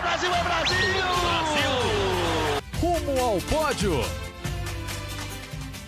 é Brasil, é Brasil! Brasil! Rumo ao pódio!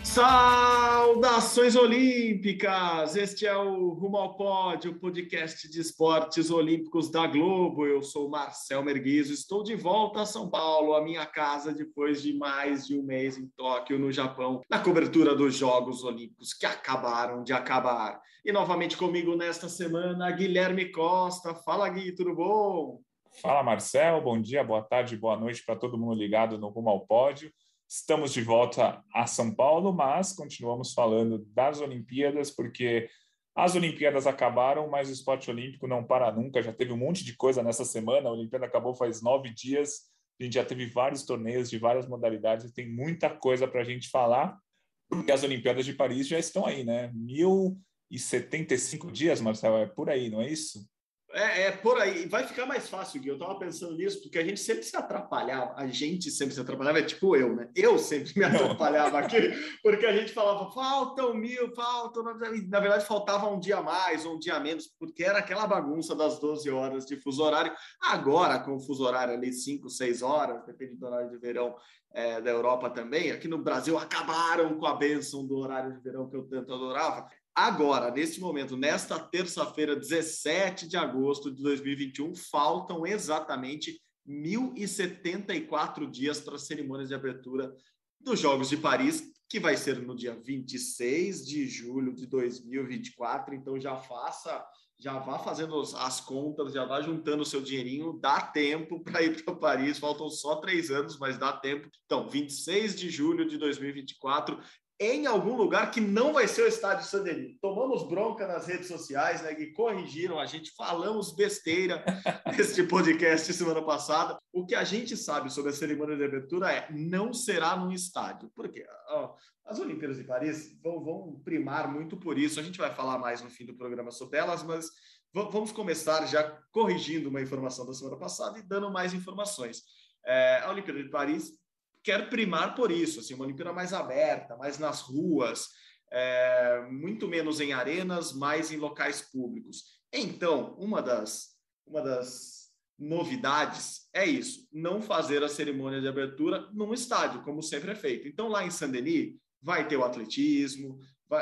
Saudações olímpicas! Este é o Rumo ao Pódio, podcast de esportes olímpicos da Globo. Eu sou Marcel Merguizo, estou de volta a São Paulo, a minha casa, depois de mais de um mês em Tóquio, no Japão, na cobertura dos Jogos Olímpicos que acabaram de acabar. E novamente comigo nesta semana, Guilherme Costa. Fala, Gui, tudo bom? Fala, Marcel. Bom dia, boa tarde, boa noite para todo mundo ligado no Rumo ao Pódio. Estamos de volta a São Paulo, mas continuamos falando das Olimpíadas, porque as Olimpíadas acabaram, mas o esporte olímpico não para nunca. Já teve um monte de coisa nessa semana. A Olimpíada acabou faz nove dias. A gente já teve vários torneios de várias modalidades e tem muita coisa para a gente falar, porque as Olimpíadas de Paris já estão aí, né? 1075 dias, Marcelo, é por aí, não é isso? É, é, por aí. Vai ficar mais fácil, Gui. Eu tava pensando nisso, porque a gente sempre se atrapalhava. A gente sempre se atrapalhava, é tipo eu, né? Eu sempre me atrapalhava aqui, porque a gente falava, faltam mil, faltam. Na verdade, faltava um dia mais ou um dia menos, porque era aquela bagunça das 12 horas de fuso horário. Agora, com o fuso horário ali, 5, 6 horas, depende do horário de verão é, da Europa também. Aqui no Brasil, acabaram com a bênção do horário de verão que eu tanto adorava. Agora, neste momento, nesta terça-feira, 17 de agosto de 2021, faltam exatamente 1.074 dias para as cerimônias de abertura dos Jogos de Paris, que vai ser no dia 26 de julho de 2024. Então já faça, já vá fazendo as contas, já vá juntando o seu dinheirinho, dá tempo para ir para Paris. Faltam só três anos, mas dá tempo. Então, 26 de julho de 2024, em algum lugar que não vai ser o estádio Sanderi. Tomamos bronca nas redes sociais, né? Que corrigiram a gente, falamos besteira neste podcast semana passada. O que a gente sabe sobre a cerimônia de abertura é não será num estádio. Por quê? Ó, as Olimpíadas de Paris vão, vão primar muito por isso. A gente vai falar mais no fim do programa sobre elas, mas vamos começar já corrigindo uma informação da semana passada e dando mais informações. É, a Olimpíada de Paris quer primar por isso, assim, uma Olimpíada mais aberta, mais nas ruas, é, muito menos em arenas, mais em locais públicos. Então, uma das, uma das novidades é isso, não fazer a cerimônia de abertura num estádio, como sempre é feito. Então, lá em Saint-Denis, vai ter o atletismo,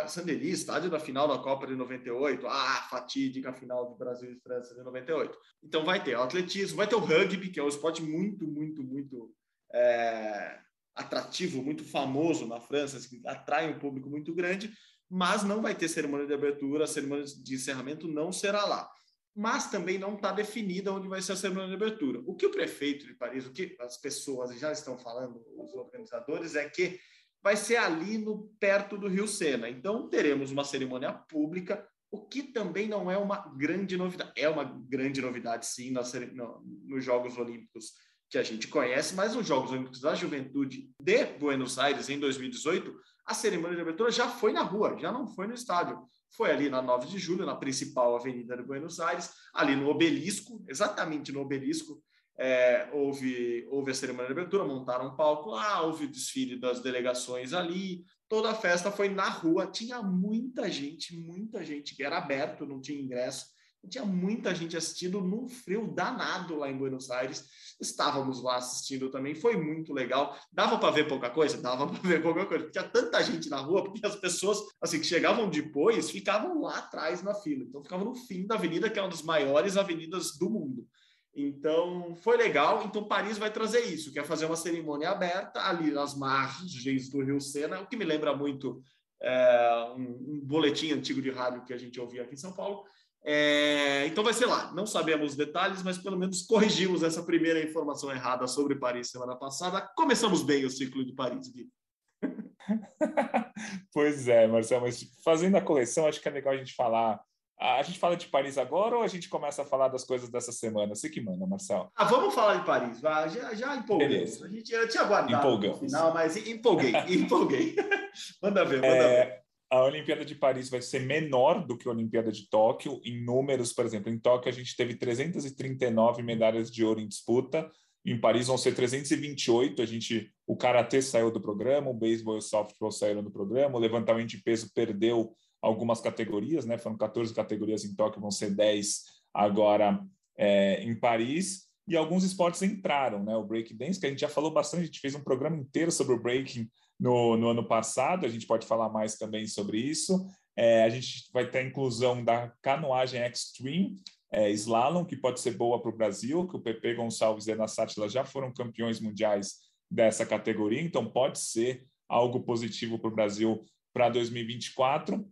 Saint-Denis, estádio da final da Copa de 98, ah, fatídica final de Brasil e França de 98. Então, vai ter o atletismo, vai ter o rugby, que é um esporte muito, muito, muito é, atrativo, muito famoso na França, que atrai um público muito grande, mas não vai ter cerimônia de abertura, a cerimônia de encerramento não será lá. Mas também não está definida onde vai ser a cerimônia de abertura. O que o prefeito de Paris, o que as pessoas já estão falando, os organizadores, é que vai ser ali no perto do Rio Sena. Então teremos uma cerimônia pública, o que também não é uma grande novidade. É uma grande novidade, sim, nos Jogos Olímpicos que a gente conhece, mas nos Jogos Olímpicos da Juventude de Buenos Aires, em 2018, a cerimônia de abertura já foi na rua, já não foi no estádio. Foi ali na 9 de julho, na principal avenida de Buenos Aires, ali no obelisco, exatamente no obelisco, é, houve, houve a cerimônia de abertura, montaram um palco lá, houve o desfile das delegações ali, toda a festa foi na rua, tinha muita gente, muita gente, que era aberto, não tinha ingresso, tinha muita gente assistindo num frio danado lá em Buenos Aires. Estávamos lá assistindo também, foi muito legal. Dava para ver pouca coisa? Dava para ver pouca coisa. Tinha tanta gente na rua, porque as pessoas assim que chegavam depois ficavam lá atrás na fila. Então ficavam no fim da avenida, que é uma das maiores avenidas do mundo. Então foi legal. Então Paris vai trazer isso, que é fazer uma cerimônia aberta ali nas margens do Rio Sena, o que me lembra muito é, um, um boletim antigo de rádio que a gente ouvia aqui em São Paulo é, então vai ser lá. Não sabemos os detalhes, mas pelo menos corrigimos essa primeira informação errada sobre Paris semana passada. Começamos bem o ciclo de Paris, Gui. pois é, Marcelo, mas fazendo a coleção, acho que é legal a gente falar. A gente fala de Paris agora ou a gente começa a falar das coisas dessa semana? Você que manda, Marcelo. Ah, vamos falar de Paris. Já, já empolguei. Beleza. A gente já tinha guardado no final, mas empolguei, empolguei. manda ver, manda é... ver a Olimpíada de Paris vai ser menor do que a Olimpíada de Tóquio. Em números, por exemplo, em Tóquio a gente teve 339 medalhas de ouro em disputa. Em Paris vão ser 328. A gente, o karatê saiu do programa, o beisebol e o softball saíram do programa, o levantamento de peso perdeu algumas categorias, né? Foram 14 categorias em Tóquio, vão ser 10 agora é, em Paris. e alguns esportes entraram, né? O breakdance, que a gente já falou bastante, a gente fez um programa inteiro sobre o breaking no, no ano passado, a gente pode falar mais também sobre isso. É, a gente vai ter a inclusão da canoagem extreme, é, slalom, que pode ser boa para o Brasil, que o Pepe Gonçalves e a Ana Sátila já foram campeões mundiais dessa categoria, então pode ser algo positivo para o Brasil para 2024.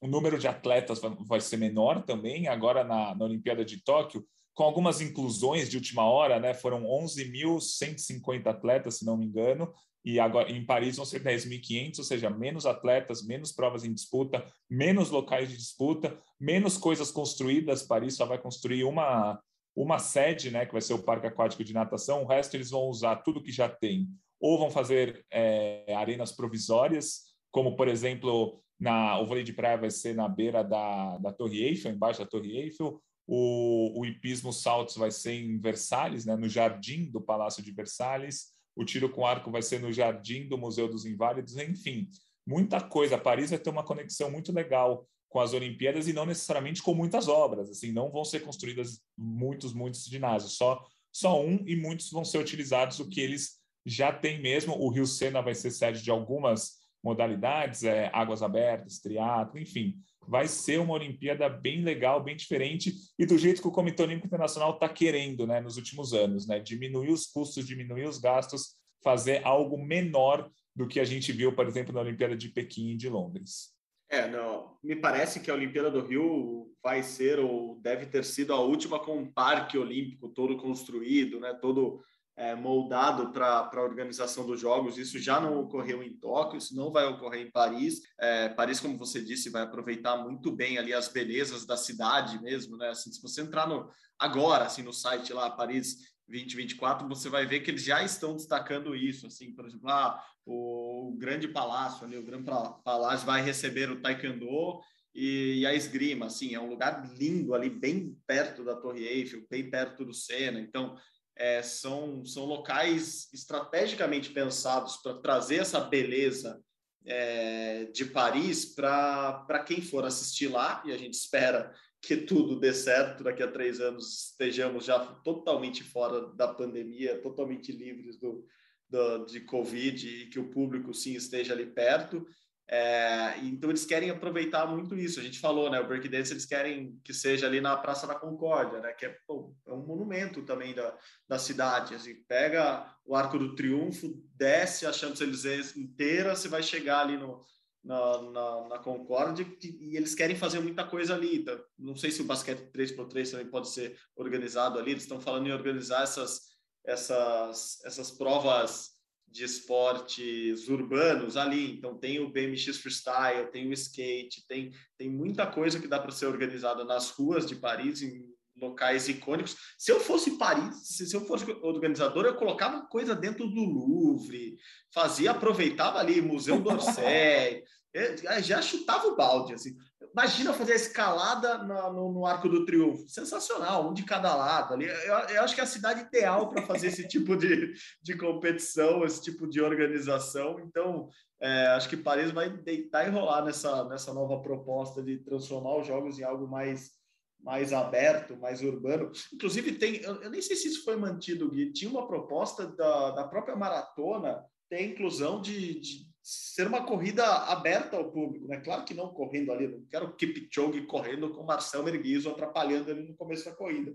O número de atletas vai ser menor também, agora na, na Olimpíada de Tóquio, com algumas inclusões de última hora, né? Foram 11.150 atletas, se não me engano, e agora em Paris vão ser 10.500, ou seja, menos atletas, menos provas em disputa, menos locais de disputa, menos coisas construídas. Paris só vai construir uma uma sede, né, que vai ser o Parque Aquático de Natação. O resto eles vão usar tudo que já tem, ou vão fazer é, arenas provisórias, como por exemplo na o vôlei de praia vai ser na beira da, da Torre Eiffel, embaixo da Torre Eiffel. O, o hipismo saltos vai ser em Versalhes, né, no jardim do Palácio de Versalhes o tiro com arco vai ser no jardim do Museu dos Inválidos, enfim, muita coisa. Paris vai ter uma conexão muito legal com as Olimpíadas e não necessariamente com muitas obras, assim, não vão ser construídas muitos, muitos ginásios, só só um e muitos vão ser utilizados o que eles já têm mesmo. O Rio Sena vai ser sede de algumas modalidades, é, águas abertas, triatlo, enfim, vai ser uma Olimpíada bem legal, bem diferente e do jeito que o Comitê Olímpico Internacional está querendo, né, nos últimos anos, né, diminuir os custos, diminuir os gastos, fazer algo menor do que a gente viu, por exemplo, na Olimpíada de Pequim e de Londres. É, não. Me parece que a Olimpíada do Rio vai ser ou deve ter sido a última com um parque olímpico todo construído, né, todo é, moldado para a organização dos jogos. Isso já não ocorreu em Tóquio, isso não vai ocorrer em Paris. É, Paris, como você disse, vai aproveitar muito bem ali as belezas da cidade mesmo, né? Assim, se você entrar no agora, assim, no site lá Paris 2024, você vai ver que eles já estão destacando isso, assim, por exemplo, ah, o, o grande palácio ali, o grande palácio vai receber o taekwondo e, e, a esgrima, assim, é um lugar lindo ali, bem perto da Torre Eiffel, bem perto do Sena, então é, são, são locais estrategicamente pensados para trazer essa beleza é, de Paris para quem for assistir lá, e a gente espera que tudo dê certo, daqui a três anos estejamos já totalmente fora da pandemia, totalmente livres do, do, de Covid e que o público sim esteja ali perto. É, então eles querem aproveitar muito isso. A gente falou, né? O breakdance eles querem que seja ali na Praça da Concórdia, né? Que é, pô, é um monumento também da, da cidade. Assim, pega o Arco do Triunfo, desce a Champs-Élysées inteira, você vai chegar ali no, na, na, na Concórdia e eles querem fazer muita coisa ali. Então, não sei se o basquete 3x3 também pode ser organizado ali. Eles estão falando em organizar essas, essas, essas provas de esportes urbanos ali. Então, tem o BMX Freestyle, tem o skate, tem, tem muita coisa que dá para ser organizada nas ruas de Paris, em locais icônicos. Se eu fosse Paris, se eu fosse organizador, eu colocava coisa dentro do Louvre, fazia, aproveitava ali Museu d'Orsay, já chutava o balde, assim. Imagina fazer a escalada no, no, Arco do Triunfo. Sensacional, um de cada lado ali. Eu, eu acho que é a cidade ideal para fazer esse tipo de, de competição, esse tipo de organização. Então, é, acho que Paris vai deitar e rolar nessa, nessa nova proposta de transformar os jogos em algo mais, mais aberto, mais urbano. Inclusive, tem, eu, eu nem sei se isso foi mantido, Gui, tinha uma proposta da, da própria maratona ter inclusão de, de ser uma corrida aberta ao público, né? Claro que não correndo ali, não quero Kipchoge correndo com Marcel Merguizo atrapalhando ele no começo da corrida,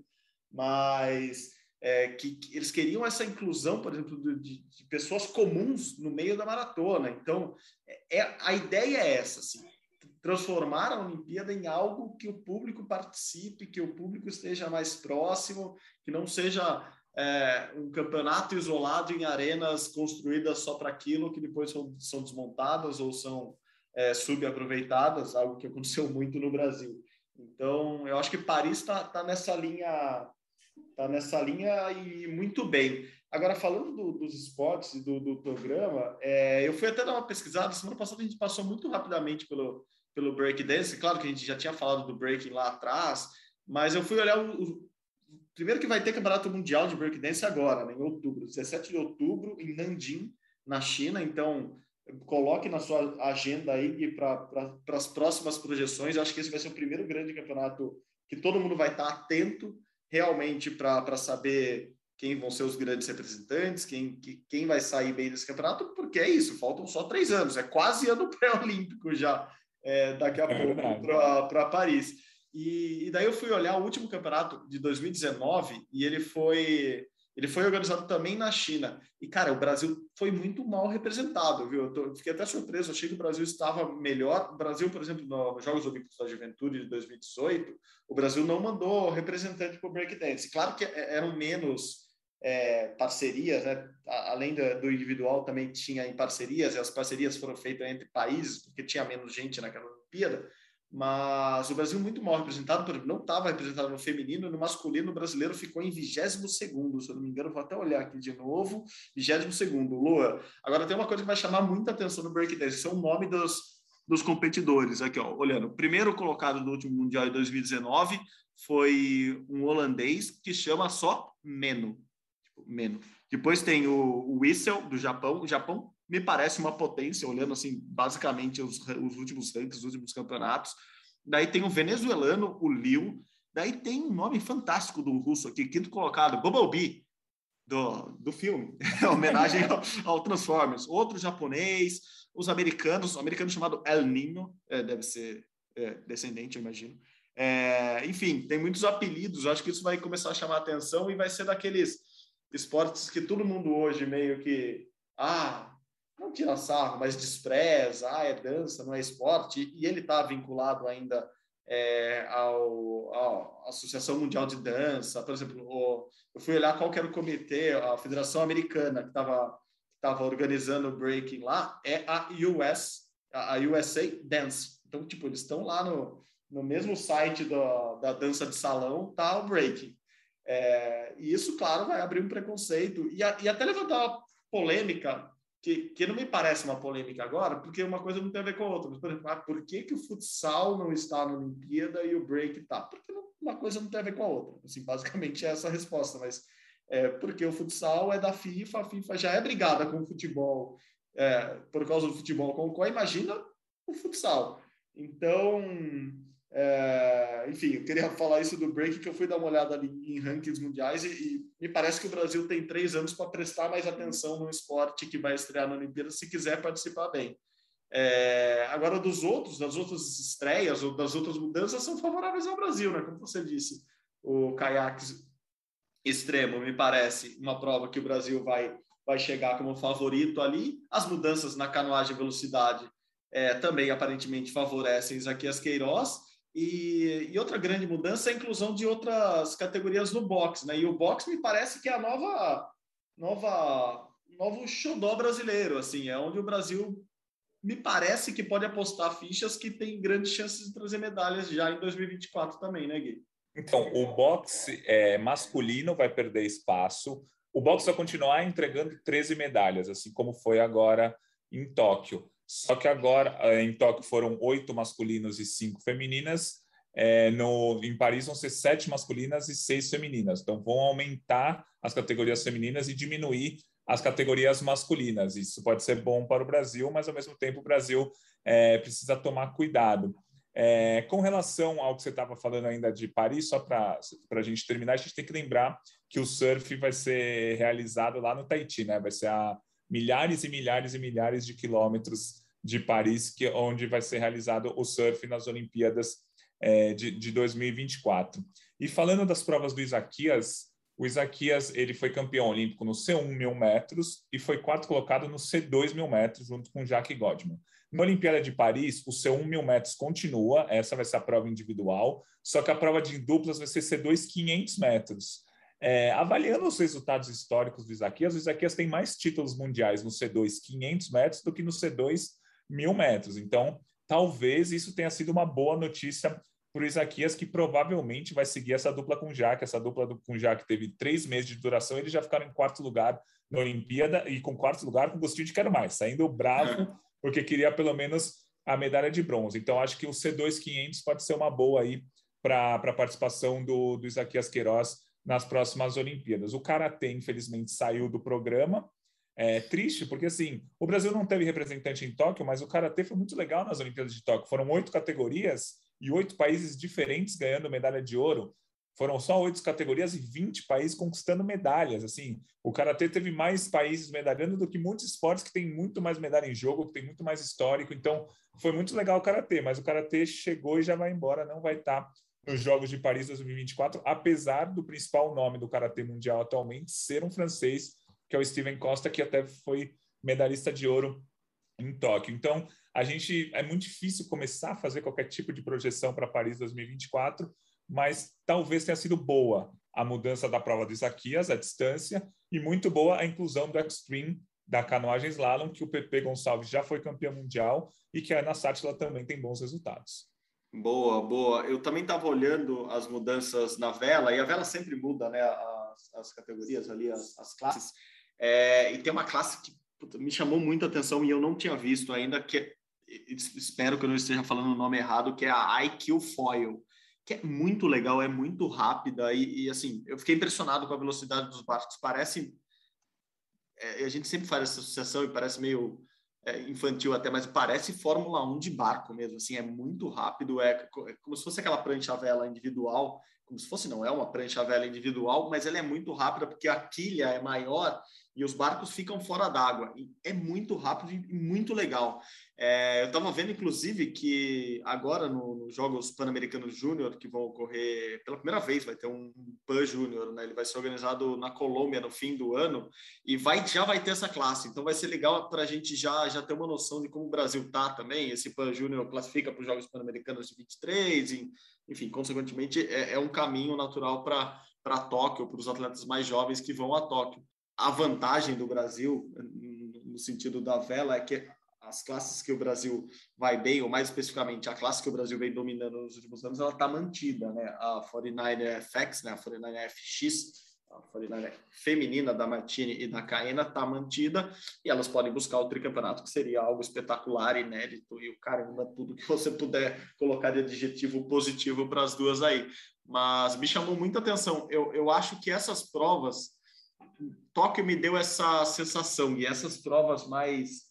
mas é, que, que, eles queriam essa inclusão, por exemplo, de, de, pessoas comuns no meio da maratona. Então, é, é, a ideia é essa, assim, transformar a Olimpíada em algo que o público participe, que o público esteja mais próximo, que não seja é, um campeonato isolado em arenas construídas só para aquilo, que depois são, são desmontadas ou são é, subaproveitadas, algo que aconteceu muito no Brasil. Então, eu acho que Paris está tá nessa linha, tá nessa linha e muito bem. Agora, falando do, dos esportes e do, do programa, é, eu fui até dar uma pesquisada. Semana passada a gente passou muito rapidamente pelo, pelo breakdance. Claro que a gente já tinha falado do breaking lá atrás, mas eu fui olhar o, Primeiro que vai ter campeonato mundial de breakdance agora, né, em outubro, 17 de outubro, em Nanjing, na China. Então, coloque na sua agenda aí para pra, as próximas projeções. Eu acho que esse vai ser o primeiro grande campeonato que todo mundo vai estar atento realmente para saber quem vão ser os grandes representantes, quem, quem vai sair bem desse campeonato, porque é isso, faltam só três anos, é quase ano pré-olímpico já, é, daqui a é pouco para Paris. E, e, daí eu fui olhar o último campeonato de 2019 e ele foi ele foi organizado também na China. E, cara, o Brasil foi muito mal representado, viu? Eu tô, fiquei até surpreso, achei que o Brasil estava melhor. O Brasil, por exemplo, nos Jogos Olímpicos da Juventude de 2018, o Brasil não mandou representante para o breakdance. Claro que é, eram menos é, parcerias, né? além do, individual, também tinha em parcerias, e as parcerias foram feitas entre países, porque tinha menos gente naquela Olimpíada, mas o Brasil muito mal representado, por exemplo, não estava representado no feminino, no masculino o brasileiro ficou em 22 segundo, se eu não me engano, vou até olhar aqui de novo, 22 segundo, Lua. Agora tem uma coisa que vai chamar muita atenção no breakdance, são o nome dos, dos competidores, aqui ó, olhando, o primeiro colocado no último Mundial de 2019 foi um holandês que chama só Meno, menos. Depois tem o, Whistle, do Japão. O Japão me parece uma potência, olhando assim, basicamente os, os últimos rankings, os últimos campeonatos. Daí tem o venezuelano, o Liu. Daí tem um nome fantástico do russo aqui, quinto colocado, Bumblebee, do, do filme, homenagem ao, ao, Transformers. Outro japonês, os americanos, um americano chamado El Nino, é, deve ser é, descendente, eu imagino. É, enfim, tem muitos apelidos, acho que isso vai começar a chamar a atenção e vai ser daqueles esportes que todo mundo hoje meio que, ah, não tira sarro, mas despreza, ah, é dança, não é esporte, e ele está vinculado ainda é, ao, ao, Associação Mundial de Dança, por exemplo, o, eu fui olhar qual era o comitê, a Federação Americana que estava organizando o breaking lá, é a US, a USA Dance. Então, tipo, eles estão lá no, no mesmo site do, da dança de salão, tá o breaking. É, e isso, claro, vai abrir um preconceito e, a, e até levantar polêmica, que, que não me parece uma polêmica agora, porque uma coisa não tem a ver com a outra. Mas, por exemplo, ah, por que, que o futsal não está na Olimpíada e o break está? Porque não, uma coisa não tem a ver com a outra. Assim, basicamente é essa a resposta, mas é, porque o futsal é da FIFA, a FIFA já é brigada com o futebol é, por causa do futebol com o imagina o futsal. Então, é, enfim, eu queria falar isso do break, que eu fui dar uma olhada ali em rankings mundiais e, e me parece que o Brasil tem três anos para prestar mais atenção no esporte que vai estrear na Olimpíada, se quiser participar bem. É, agora, dos outros, das outras estreias ou das outras mudanças são favoráveis ao Brasil, né? Como você disse, o caiaque extremo me parece uma prova que o Brasil vai, vai chegar como favorito ali. As mudanças na canoagem velocidade é, também aparentemente favorecem Isaquias Queiroz. E, e, outra grande mudança é a inclusão de outras categorias no boxe, né? E o boxe me parece que é a nova, nova, novo xodó brasileiro, assim, é onde o Brasil me parece que pode apostar fichas que tem grandes chances de trazer medalhas já em 2024 também, né, Gui? Então, o boxe é, masculino vai perder espaço. O boxe vai continuar entregando 13 medalhas, assim como foi agora em Tóquio. Só que agora, eh, em Tóquio, foram oito masculinos e cinco femininas. É, no, em Paris vão ser sete masculinas e seis femininas. Então, vão aumentar as categorias femininas e diminuir as categorias masculinas. Isso pode ser bom para o Brasil, mas, ao mesmo tempo, o Brasil é, precisa tomar cuidado. É, com relação ao que você estava falando ainda de Paris, só para a gente terminar, a gente tem que lembrar que o surf vai ser realizado lá no Tahiti, né? Vai ser a milhares e milhares e milhares de quilômetros de Paris, que onde vai ser realizado o surf nas Olimpíadas é, de, de 2024. E falando das provas do Isaquias, o Isaquias ele foi campeão olímpico no C1 mil metros e foi quarto colocado no C2 mil metros junto com Jacques Godman. Na Olimpíada de Paris, o C1 mil metros continua, essa vai ser a prova individual, só que a prova de duplas vai ser C2 500 metros. É, avaliando os resultados históricos do Isaquias, o Isaquias tem mais títulos mundiais no C2 500 metros do que no C2 1000 metros. Então, talvez isso tenha sido uma boa notícia para o Isaquias, que provavelmente vai seguir essa dupla com o Jaque. Essa dupla com o Jaque teve três meses de duração, eles já ficaram em quarto lugar na Olimpíada e com quarto lugar com gostinho de quero mais, saindo bravo, porque queria pelo menos a medalha de bronze. Então, acho que o C2 500 pode ser uma boa aí para a participação do, do Isaquias Queiroz nas próximas Olimpíadas. O Karatê, infelizmente, saiu do programa. É triste, porque assim, o Brasil não teve representante em Tóquio, mas o Karatê foi muito legal nas Olimpíadas de Tóquio. Foram oito categorias e oito países diferentes ganhando medalha de ouro. foram só oito categorias e 20 países conquistando medalhas. Assim, o karatê teve mais países medalhando do que muitos esportes que tem muito mais medalha em jogo, que tem muito mais histórico. Então, foi muito legal o karatê, mas o karatê chegou e já vai embora, não vai estar nos Jogos de Paris 2024, apesar do principal nome do karatê mundial atualmente ser um francês, que é o Steven Costa, que até foi medalhista de ouro em Tóquio. Então, a gente é muito difícil começar a fazer qualquer tipo de projeção para Paris 2024 mas talvez tenha sido boa a mudança da prova de Isaquias, a distância, e muito boa a inclusão do Extreme da canoagem slalom, que o Pepe Gonçalves já foi campeão mundial e que a Ana Sátila também tem bons resultados. Boa, boa. Eu também estava olhando as mudanças na vela, e a vela sempre muda, né? As, as categorias ali, as, as classes. É, e tem uma classe que puta, me chamou muito a atenção e eu não tinha visto ainda, que é, espero que eu não esteja falando o nome errado, que é a IQ Foil que é muito legal, é muito rápida e, e, assim, eu fiquei impressionado com a velocidade dos barcos. Parece, é, a gente sempre faz essa associação e parece meio é, infantil até, mas parece Fórmula 1 de barco mesmo, assim, é muito rápido, é, é como se fosse aquela prancha vela individual, como se fosse, não é uma prancha vela individual, mas ela é muito rápida porque a quilha é maior e os barcos ficam fora d'água. É muito rápido e muito legal. É, eu estava vendo, inclusive, que agora nos no Jogos Pan-Americanos Júnior, que vão ocorrer pela primeira vez, vai ter um PAN Júnior, né? Ele vai ser organizado na Colômbia no fim do ano e vai, já vai ter essa classe. Então vai ser legal para a gente já, já ter uma noção de como o Brasil tá também. Esse PAN Júnior classifica para os Jogos Pan-Americanos de 23, e, enfim, consequentemente, é, é um caminho natural para Tóquio, para os atletas mais jovens que vão a Tóquio a vantagem do Brasil, no sentido da vela, é que as classes que o Brasil vai bem, ou mais especificamente a classe que o Brasil vem dominando nos últimos anos, ela está mantida, né? A 49 FX, né? A 49 FX, a 49 feminina da Martini e da Caena está mantida e elas podem buscar o tricampeonato, que seria algo espetacular, inédito e o caramba, tudo que você puder colocar de adjetivo positivo para as duas aí. Mas me chamou muita atenção. Eu, eu acho que essas provas Tóquio me deu essa sensação e essas provas mais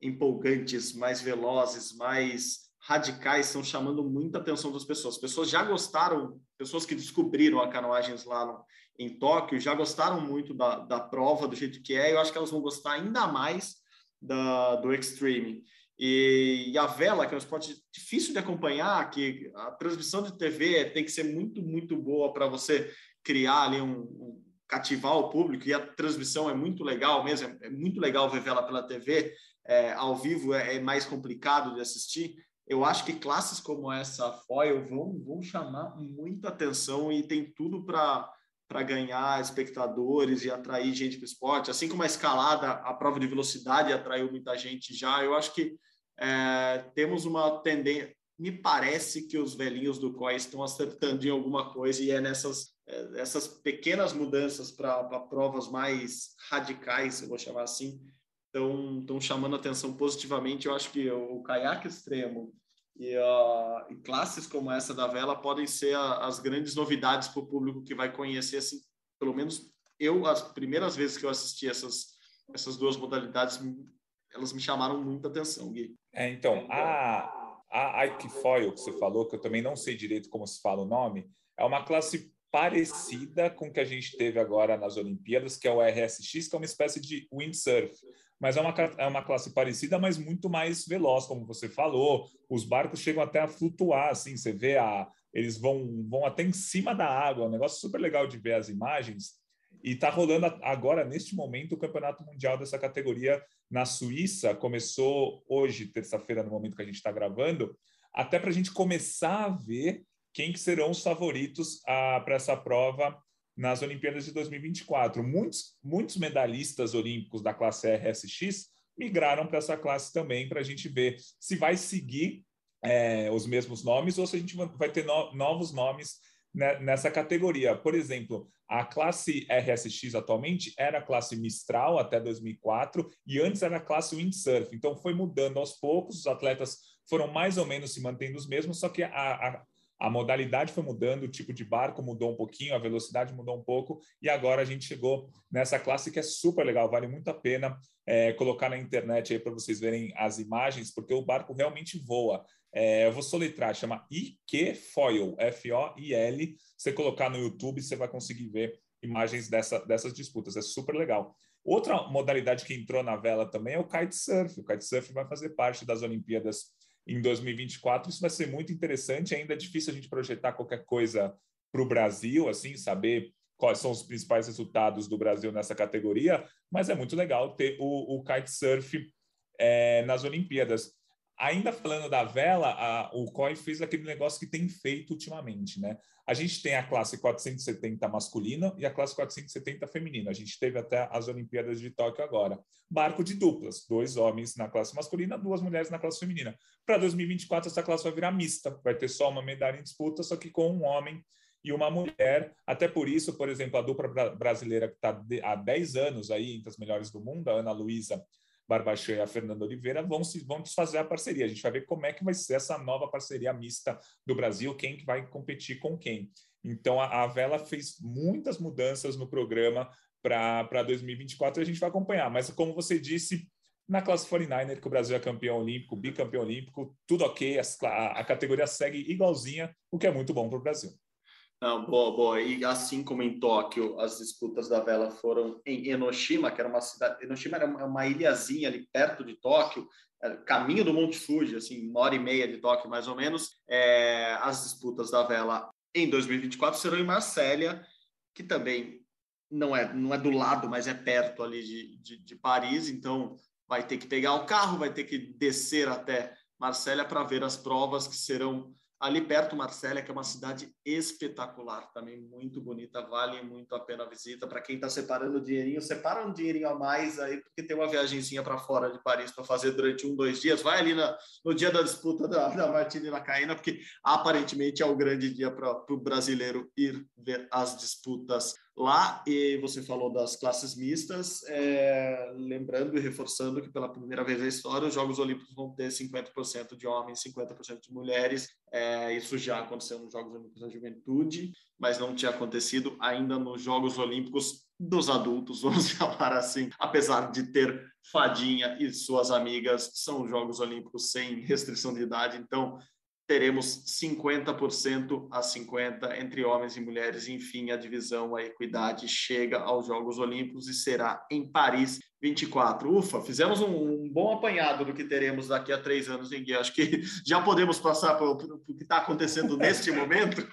empolgantes, mais velozes, mais radicais estão chamando muita atenção das pessoas. As pessoas já gostaram, pessoas que descobriram a canoagem slalom em Tóquio, já gostaram muito da, da prova, do jeito que é, e eu acho que elas vão gostar ainda mais da, do Extreme. E, e, a vela, que é um esporte difícil de acompanhar, que a transmissão de TV tem que ser muito, muito boa para você criar ali um, um cativar o público e a transmissão é muito legal mesmo, é muito legal ver ela pela TV, é, ao vivo é, é, mais complicado de assistir. Eu acho que classes como essa foil vão, vão chamar muita atenção e tem tudo para para ganhar espectadores e atrair gente para o esporte, assim como a escalada, a prova de velocidade atraiu muita gente já. Eu acho que é, temos uma tendência. Me parece que os velhinhos do COI estão acertando em alguma coisa e é nessas é, essas pequenas mudanças para provas mais radicais, eu vou chamar assim, estão chamando atenção positivamente. Eu acho que o caiaque extremo e, uh, e, classes como essa da vela podem ser a, as grandes novidades para o público que vai conhecer, assim, pelo menos eu, as primeiras vezes que eu assisti essas, essas duas modalidades, elas me chamaram muita atenção, Gui. É, então, a, a Ike Foil, que você falou, que eu também não sei direito como se fala o nome, é uma classe parecida com o que a gente teve agora nas Olimpíadas, que é o RSX, que é uma espécie de windsurf. Mas é uma, é uma classe parecida, mas muito mais veloz, como você falou. Os barcos chegam até a flutuar, assim, você vê a. Eles vão, vão até em cima da água, é um negócio super legal de ver as imagens. E está rolando agora, neste momento, o Campeonato Mundial dessa categoria na Suíça. Começou hoje, terça-feira, no momento que a gente está gravando, até para a gente começar a ver quem que serão os favoritos ah, para essa prova nas Olimpíadas de 2024. Muitos, muitos medalhistas olímpicos da classe RSX migraram para essa classe também, para a gente ver se vai seguir é, os mesmos nomes ou se a gente vai ter no, novos nomes né, nessa categoria. Por exemplo, a classe RSX atualmente era a classe Mistral até 2004 e antes era a classe Windsurf. Então foi mudando aos poucos, os atletas foram mais ou menos se mantendo os mesmos, só que a, a a modalidade foi mudando, o tipo de barco mudou um pouquinho, a velocidade mudou um pouco, e agora a gente chegou nessa classe que é super legal, vale muito a pena é, colocar na internet aí para vocês verem as imagens, porque o barco realmente voa. É, eu vou soletrar, chama IQ Foil, F-O-I-L. Você colocar no YouTube, você vai conseguir ver imagens dessa, dessas disputas. É super legal. Outra modalidade que entrou na vela também é o kitesurf. O kitesurf vai fazer parte das Olimpíadas em 2024. Isso vai ser muito interessante. Ainda é difícil a gente projetar qualquer coisa para o Brasil, assim, saber quais são os principais resultados do Brasil nessa categoria, mas é muito legal ter o, o kitesurf é, nas Olimpíadas. Ainda falando da vela, a, o COI fez aquele negócio que tem feito ultimamente, né? A gente tem a classe 470 masculina e a classe 470 feminina. A gente teve até as Olimpíadas de Tóquio agora. Barco de duplas, dois homens na classe masculina, duas mulheres na classe feminina. Para 2024, essa classe vai virar mista, vai ter só uma medalha em disputa, só que com um homem e uma mulher. Até por isso, por exemplo, a dupla brasileira que está há 10 anos aí entre as melhores do mundo, a Ana Luísa Barbachã e a Fernanda Oliveira, vão, se, vão desfazer a parceria. A gente vai ver como é que vai ser essa nova parceria mista do Brasil, quem que vai competir com quem. Então, a, a Vela fez muitas mudanças no programa para 2024 e a gente vai acompanhar. Mas, como você disse, na classe 49er, que o Brasil é campeão olímpico, bicampeão olímpico, tudo ok, a, a categoria segue igualzinha, o que é muito bom para o Brasil. Não, boa, boa. E assim como em Tóquio, as disputas da vela foram em Enoshima, que era uma cidade. Enoshima era uma ilhazinha ali perto de Tóquio, caminho do Monte Fuji, assim, uma hora e meia de Tóquio mais ou menos. É, as disputas da vela em 2024 serão em Marsella, que também não é, não é do lado, mas é perto ali de, de, de Paris. Então, vai ter que pegar o carro, vai ter que descer até Marsella para ver as provas que serão ali perto Marsella, que é uma cidade espetacular, também muito bonita, vale muito a pena a visita. Para quem está separando dinheirinho, separa um dinheirinho a mais aí, porque tem uma viagemzinha para fora de Paris para fazer durante um, dois dias. Vai ali na, no dia da disputa da, da Martina e na Caína, porque aparentemente é o grande dia para o brasileiro ir ver as disputas lá. E você falou das classes mistas, é, lembrando e reforçando que pela primeira vez na história os Jogos Olímpicos vão ter 50% de homens, 50% de mulheres. É, isso já aconteceu nos Jogos Olímpicos da Juventude, mas não tinha acontecido ainda nos Jogos Olímpicos dos adultos, vamos chamar assim, apesar de ter Fadinha e suas amigas, são Jogos Olímpicos sem restrição de idade, então teremos 50% a 50% entre homens e mulheres. Enfim, a divisão, a equidade chega aos Jogos Olímpicos e será em Paris 24. Ufa, fizemos um, um bom apanhado do que teremos daqui a três anos em Acho que já podemos passar para o que está acontecendo neste momento.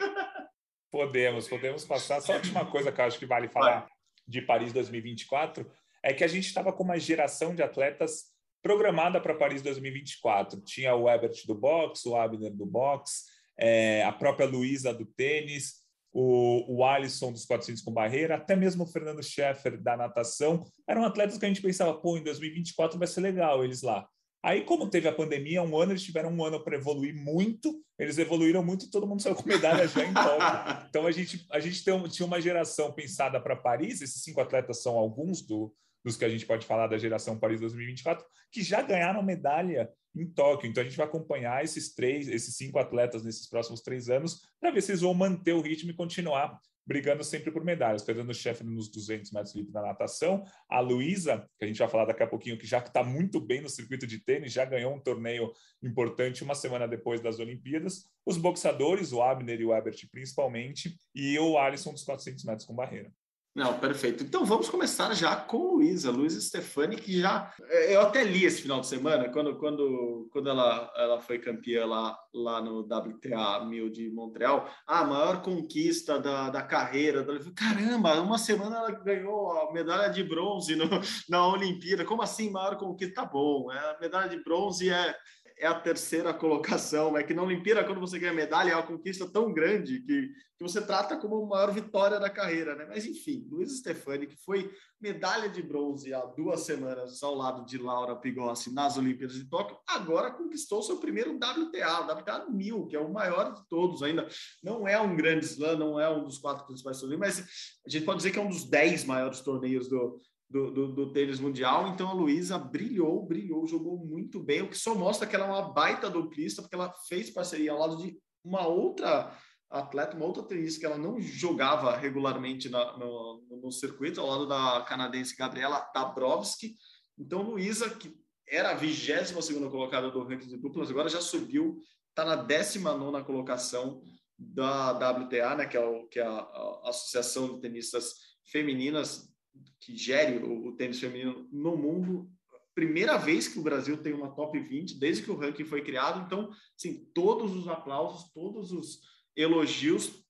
Podemos, podemos passar. Só a última coisa que eu acho que vale falar Vai. de Paris 2024 é que a gente estava com uma geração de atletas programada para Paris 2024. Tinha o Ebert do boxe, o Abner do boxe, é, a própria Luísa do tênis, o, o Alisson dos 400 com barreira, até mesmo o Fernando Scheffer da natação. Eram atletas que a gente pensava, pô, em 2024 vai ser legal eles lá. Aí, como teve a pandemia, um ano eles tiveram um ano para evoluir muito, eles evoluíram muito e todo mundo saiu com medalha já em Tóquio. Então, a gente, a gente tem, tinha uma geração pensada para Paris, esses cinco atletas são alguns do, dos que a gente pode falar da geração Paris 2024, que já ganharam medalha em Tóquio. Então a gente vai acompanhar esses três, esses cinco atletas nesses próximos três anos para ver se eles vão manter o ritmo e continuar brigando sempre por medalhas. Fernando Chefe nos 200 metros livres na natação, a Luísa, que a gente vai falar daqui a pouquinho, que já está muito bem no circuito de tênis, já ganhou um torneio importante uma semana depois das Olimpíadas. Os boxadores, o Abner e o Ebert principalmente, e o Alisson dos 400 metros com barreira. Não, perfeito. Então vamos começar já com Luísa, Luísa Stefani, que já. Eu até li esse final de semana, quando, quando, quando ela, ela foi campeã lá, lá no WTA 1000 de Montreal. a maior conquista da, da carreira. Caramba, uma semana ela ganhou a medalha de bronze no, na Olimpíada. Como assim, maior conquista? Tá bom, é, a medalha de bronze é é a terceira colocação, é que na Olimpíada, quando você ganha medalha, é uma conquista tão grande que, que você trata como a maior vitória da carreira, né? Mas enfim, Luiz Stefani, que foi medalha de bronze há duas semanas ao lado de Laura Pigossi nas Olimpíadas de Tóquio, agora conquistou seu primeiro WTA, o WTA 1000, que é o maior de todos ainda. Não é um grande slam, não é um dos quatro principais torneios, mas a gente pode dizer que é um dos dez maiores torneios do, do, do, do tênis mundial. Então a Luísa brilhou, brilhou, jogou muito bem, o que só mostra que ela é uma baita duplista, porque ela fez parceria ao lado de uma outra atleta, uma outra tenista que ela não jogava regularmente na, no, no, circuito, ao lado da canadense Gabriela Dabrowski. Então Luísa, que era a 22 segunda colocada do ranking de duplas, agora já subiu está na 19 colocação da WTA, né, que é, o, que é a, a Associação de Tenistas Femininas, que gere o, o tênis feminino no mundo. Primeira vez que o Brasil tem uma top 20 desde que o ranking foi criado. Então, assim, todos os aplausos, todos os elogios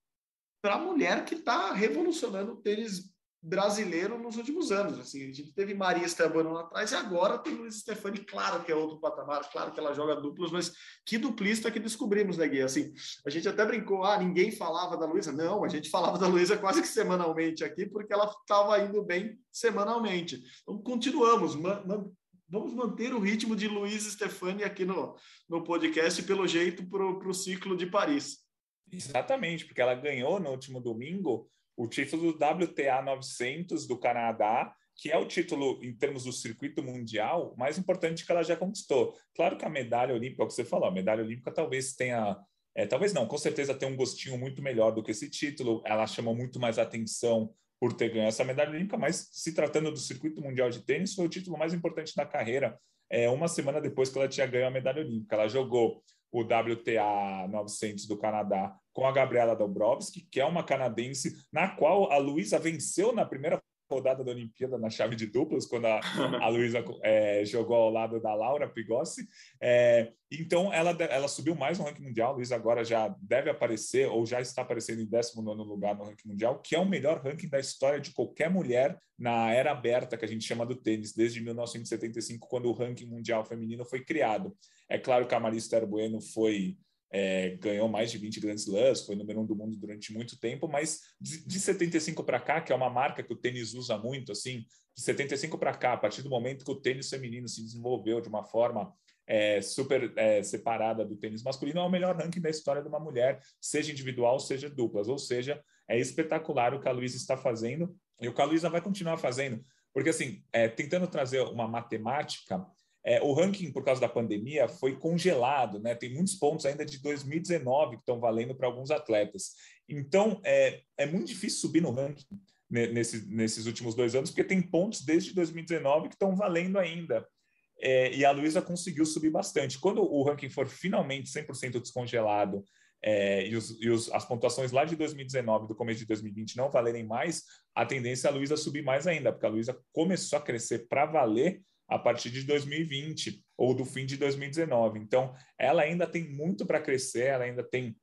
para a mulher que está revolucionando o tênis brasileiro nos últimos anos. Assim, a gente teve Maria Esteban lá atrás e agora tem Luiz Stefani, claro que é outro patamar, claro que ela joga duplas, mas que duplista que descobrimos, né, Gui? Assim, a gente até brincou, ah, ninguém falava da Luísa. Não, a gente falava da Luísa quase que semanalmente aqui, porque ela estava indo bem semanalmente. Então, continuamos, man, man, vamos manter o ritmo de Luiz Stefani aqui no, no podcast, pelo jeito, para o ciclo de Paris. Exatamente, porque ela ganhou no último domingo o título do WTA 900 do Canadá, que é o título, em termos do circuito mundial, mais importante que ela já conquistou. Claro que a medalha olímpica, é o que você falou, a medalha olímpica talvez tenha. É, talvez não, com certeza tem um gostinho muito melhor do que esse título. Ela chamou muito mais atenção por ter ganho essa medalha olímpica, mas se tratando do circuito mundial de tênis, foi o título mais importante da carreira, é, uma semana depois que ela tinha ganho a medalha olímpica. Ela jogou o WTA 900 do Canadá com a Gabriela Dobrovski, que é uma canadense, na qual a Luísa venceu na primeira rodada da Olimpíada na chave de duplas, quando a, a Luísa é, jogou ao lado da Laura Pigossi. É, então, ela, ela subiu mais no ranking mundial. A Luísa agora já deve aparecer, ou já está aparecendo em 19 lugar no ranking mundial, que é o melhor ranking da história de qualquer mulher na era aberta, que a gente chama do tênis, desde 1975, quando o ranking mundial feminino foi criado. É claro que a Marista Bueno foi é, ganhou mais de 20 grandes slams, foi número um do mundo durante muito tempo, mas de, de 75 para cá, que é uma marca que o tênis usa muito, assim, de 75 para cá, a partir do momento que o tênis feminino se desenvolveu de uma forma é, super é, separada do tênis masculino, é o melhor ranking da história de uma mulher, seja individual, seja duplas, ou seja, é espetacular o que a Luísa está fazendo e o que a Luísa vai continuar fazendo, porque assim, é, tentando trazer uma matemática, é, o ranking, por causa da pandemia, foi congelado, né? Tem muitos pontos ainda de 2019 que estão valendo para alguns atletas. Então, é, é muito difícil subir no ranking nesse, nesses últimos dois anos, porque tem pontos desde 2019 que estão valendo ainda. É, e a Luísa conseguiu subir bastante. Quando o ranking for finalmente 100% descongelado é, e, os, e os, as pontuações lá de 2019 do começo de 2020 não valerem mais, a tendência é a Luísa subir mais ainda, porque a Luísa começou a crescer para valer a partir de 2020 ou do fim de 2019. Então, ela ainda tem muito para crescer, ela ainda tem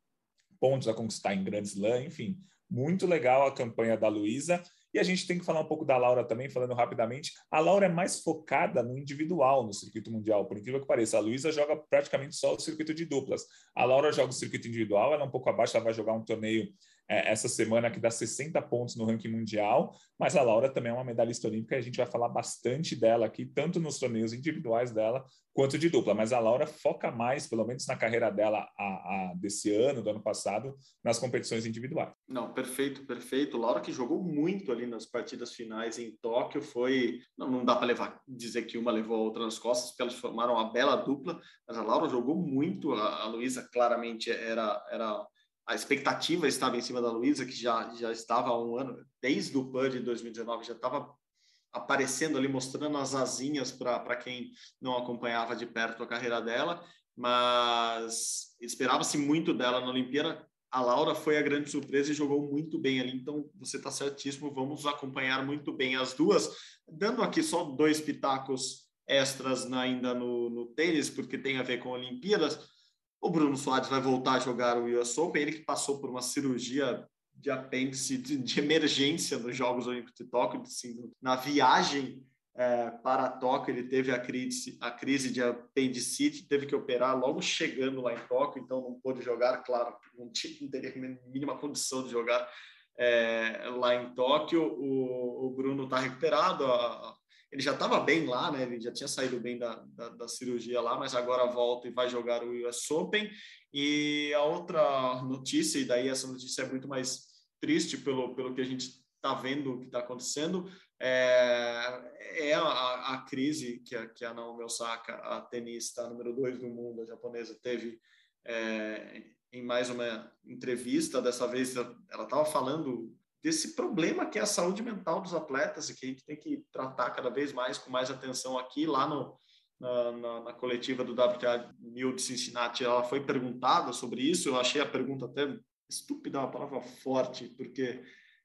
pontos a conquistar em Grand Slam, enfim, muito legal a campanha da Luísa. E a gente tem que falar um pouco da Laura também, falando rapidamente. A Laura é mais focada no individual no circuito mundial, por incrível que pareça. A Luísa joga praticamente só o circuito de duplas. A Laura joga o circuito individual, ela é um pouco abaixo, ela vai jogar um torneio é, essa semana que dá 60 pontos no ranking mundial, mas a Laura também é uma medalhista olímpica e a gente vai falar bastante dela aqui, tanto nos torneios individuais dela quanto de dupla. Mas a Laura foca mais, pelo menos na carreira dela a, a, desse ano, do ano passado, nas competições individuais. Não, perfeito, perfeito. Laura que jogou muito ali nas partidas finais em Tóquio, foi. Não, não dá para levar dizer que uma levou a outra nas costas, porque elas formaram uma bela dupla, mas a Laura jogou muito. A, a Luísa claramente era. era a expectativa estava em cima da Luísa, que já, já estava há um ano, desde o PUD de 2019, já estava aparecendo ali, mostrando as asinhas para quem não acompanhava de perto a carreira dela, mas esperava-se muito dela na Olimpíada. A Laura foi a grande surpresa e jogou muito bem ali, então você está certíssimo. Vamos acompanhar muito bem as duas. Dando aqui só dois pitacos extras ainda no, no tênis, porque tem a ver com Olimpíadas. O Bruno Soares vai voltar a jogar o US Open, ele que passou por uma cirurgia de apêndice de, de emergência nos Jogos Olímpicos de Tóquio, assim, na viagem é, para Tóquio, ele teve a crise, a crise de apendicite, teve que operar logo chegando lá em Tóquio, então não pôde jogar, claro, não, tinha, não teria a mínima condição de jogar é, lá em Tóquio. O, o Bruno está recuperado, a, ele já estava bem lá, né? Ele já tinha saído bem da, da, da, cirurgia lá, mas agora volta e vai jogar o US Open. E a outra notícia, e daí essa notícia é muito mais triste pelo, pelo que a gente está vendo que está acontecendo, é, é a, a, crise que a, que a Naomi Osaka, a tenista número dois do mundo, a japonesa, teve é, em mais uma entrevista. Dessa vez ela estava falando desse problema que é a saúde mental dos atletas e que a gente tem que tratar cada vez mais com mais atenção aqui lá no na, na, na, coletiva do WTA 1000 de Cincinnati, ela foi perguntada sobre isso. Eu achei a pergunta até estúpida, uma palavra forte, porque,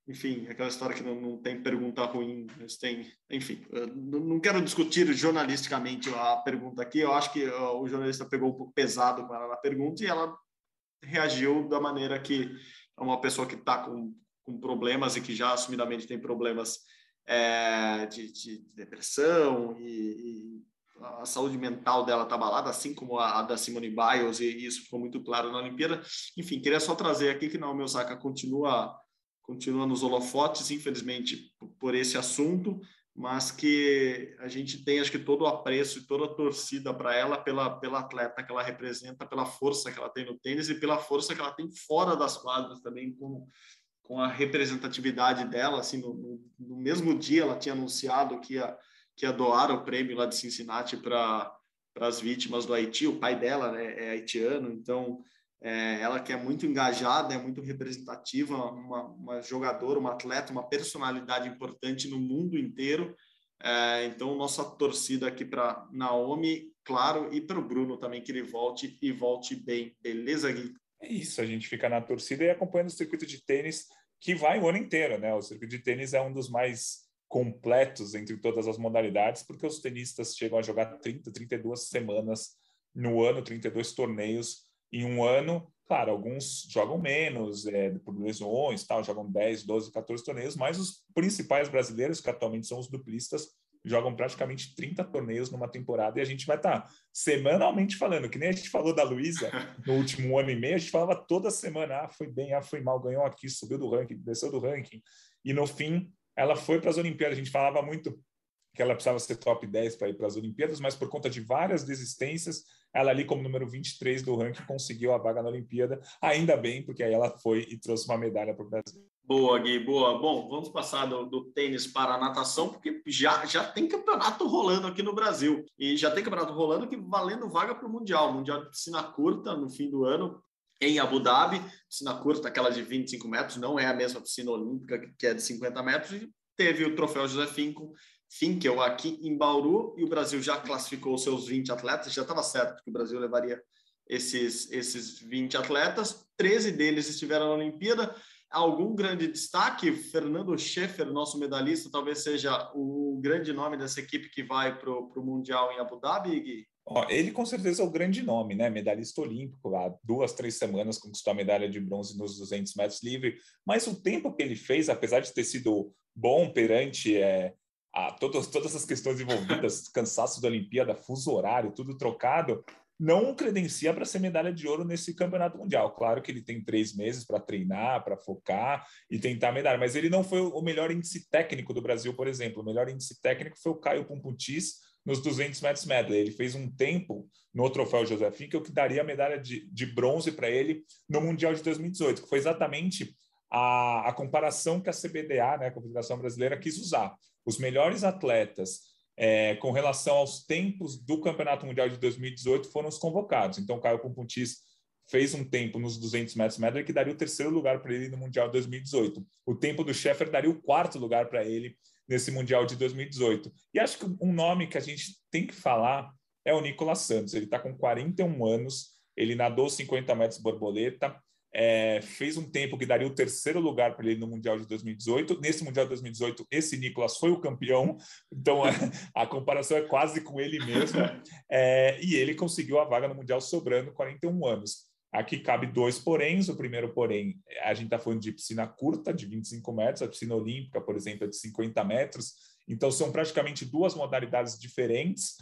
enfim, aquela história que não, não tem pergunta ruim, mas tem, enfim, não quero discutir jornalisticamente a pergunta aqui. Eu acho que o jornalista pegou um pouco pesado com ela na pergunta e ela reagiu da maneira que uma pessoa que está com, com problemas e que já assumidamente tem problemas é, de, de, depressão e, e, a saúde mental dela está abalada, assim como a, a, da Simone Biles, e isso ficou muito claro na Olimpíada. Enfim, queria só trazer aqui que Naomi Osaka continua, continua nos holofotes, infelizmente, por esse assunto, mas que a gente tem, acho que, todo o apreço e toda a torcida para ela, pela, pela atleta que ela representa, pela força que ela tem no tênis e pela força que ela tem fora das quadras também, como com a representatividade dela, assim, no, no, mesmo dia ela tinha anunciado que ia, que ia doar o prêmio lá de Cincinnati para as vítimas do Haiti, o pai dela né, é haitiano, então é, ela que é muito engajada, é muito representativa, uma, uma jogadora, uma atleta, uma personalidade importante no mundo inteiro, é, então nossa torcida aqui para Naomi, claro, e para o Bruno também, que ele volte e volte bem, beleza, Gui? É isso, a gente fica na torcida e acompanhando o circuito de tênis que vai o ano inteiro, né? O circuito de tênis é um dos mais completos entre todas as modalidades, porque os tenistas chegam a jogar 30, 32 semanas no ano, 32 torneios em um ano. Claro, alguns jogam menos, é, por lesões, tal, jogam 10, 12, 14 torneios, mas os principais brasileiros, que atualmente são os duplistas, jogam praticamente 30 torneios numa temporada e a gente vai estar tá semanalmente falando, que nem a gente falou da Luísa no último ano e meio, a gente falava toda semana, ah, foi bem, ah, foi mal, ganhou aqui, subiu do ranking, desceu do ranking, e no fim ela foi para as Olimpíadas, a gente falava muito que ela precisava ser top 10 para ir para as Olimpíadas, mas por conta de várias desistências, ela ali como número 23 do ranking conseguiu a vaga na Olimpíada, ainda bem, porque aí ela foi e trouxe uma medalha para o Brasil. Boa, Gui, boa. Bom, vamos passar do, do, tênis para a natação, porque já, já tem campeonato rolando aqui no Brasil. E já tem campeonato rolando que valendo vaga para o Mundial. Mundial de piscina curta no fim do ano, em Abu Dhabi. Piscina curta, aquela de 25 metros, não é a mesma piscina olímpica, que é de 50 metros. E teve o troféu José Finco, Finkel aqui em Bauru, e o Brasil já classificou seus 20 atletas. Já estava certo que o Brasil levaria esses, esses 20 atletas. 13 deles estiveram na Olimpíada algum grande destaque? Fernando Schaeffer, nosso medalhista, talvez seja o grande nome dessa equipe que vai para o Mundial em Abu Dhabi, Gui? Ó, ele com certeza é o grande nome, né? Medalhista olímpico, há duas, três semanas conquistou a medalha de bronze nos 200 metros livre. Mas o tempo que ele fez, apesar de ter sido bom perante é, a todas as questões envolvidas, cansaço da Olimpíada, fuso horário, tudo trocado, não credencia para ser medalha de ouro nesse campeonato mundial. Claro que ele tem três meses para treinar, para focar e tentar medalha, mas ele não foi o melhor índice técnico do Brasil, por exemplo. O melhor índice técnico foi o Caio Pumputis nos 200 metros medley. Ele fez um tempo no troféu José Finkel que daria a medalha de, de bronze para ele no Mundial de 2018, que foi exatamente a, a comparação que a CBDA, né, a Confederação Brasileira, quis usar. Os melhores atletas é, com relação aos tempos do Campeonato Mundial de 2018 foram os convocados. Então, Caio Pumputis fez um tempo nos 200 metros medley que daria o terceiro lugar para ele no Mundial de 2018. O tempo do Sheffer daria o quarto lugar para ele nesse Mundial de 2018. E acho que um nome que a gente tem que falar é o Nicolas Santos. Ele está com 41 anos, ele nadou 50 metros borboleta, é, fez um tempo que daria o terceiro lugar para ele no Mundial de 2018. Nesse Mundial de 2018, esse Nicolas foi o campeão, então a, a comparação é quase com ele mesmo. É, e ele conseguiu a vaga no Mundial sobrando 41 anos. Aqui cabe dois poréns. O primeiro porém, a gente está falando de piscina curta, de 25 metros, a piscina olímpica, por exemplo, é de 50 metros. Então, são praticamente duas modalidades diferentes.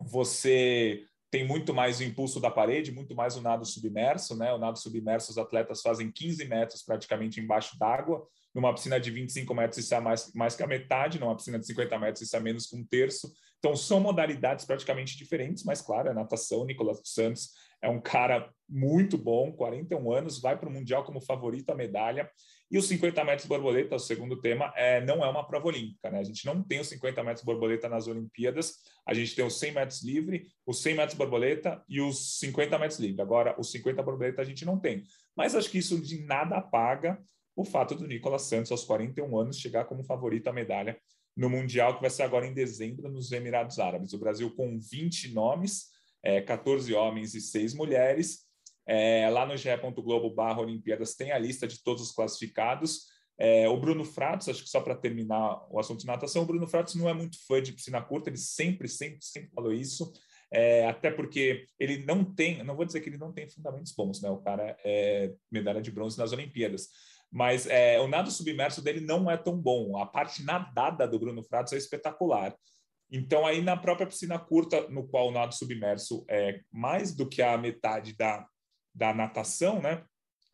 Você tem muito mais o impulso da parede, muito mais o nado submerso, né? O nado submerso, os atletas fazem 15 metros praticamente embaixo d'água. Numa piscina de 25 metros, isso é mais, mais que a metade. Numa piscina de 50 metros, isso é menos que um terço. Então, são modalidades praticamente diferentes, mas, claro, a natação, Nicolas Santos é um cara muito bom, 41 anos, vai para o Mundial como favorito à medalha. E os 50 metros borboleta, o segundo tema, é, não é uma prova olímpica. Né? A gente não tem os 50 metros borboleta nas Olimpíadas, a gente tem os 100 metros livre, os 100 metros borboleta e os 50 metros livre. Agora, os 50 borboleta a gente não tem. Mas acho que isso de nada apaga o fato do Nicolas Santos, aos 41 anos, chegar como favorito à medalha no Mundial, que vai ser agora em dezembro, nos Emirados Árabes. O Brasil com 20 nomes, é, 14 homens e 6 mulheres. É, lá no ge Globo barra Olimpíadas tem a lista de todos os classificados. É, o Bruno Fratos, acho que só para terminar o assunto de natação, o Bruno Fratos não é muito fã de piscina curta, ele sempre, sempre, sempre falou isso. É, até porque ele não tem, não vou dizer que ele não tem fundamentos bons, né? O cara é medalha de bronze nas Olimpíadas, mas é, o nado submerso dele não é tão bom. A parte nadada do Bruno Fratos é espetacular. Então, aí na própria piscina curta, no qual o nado submerso é mais do que a metade da, da natação, né?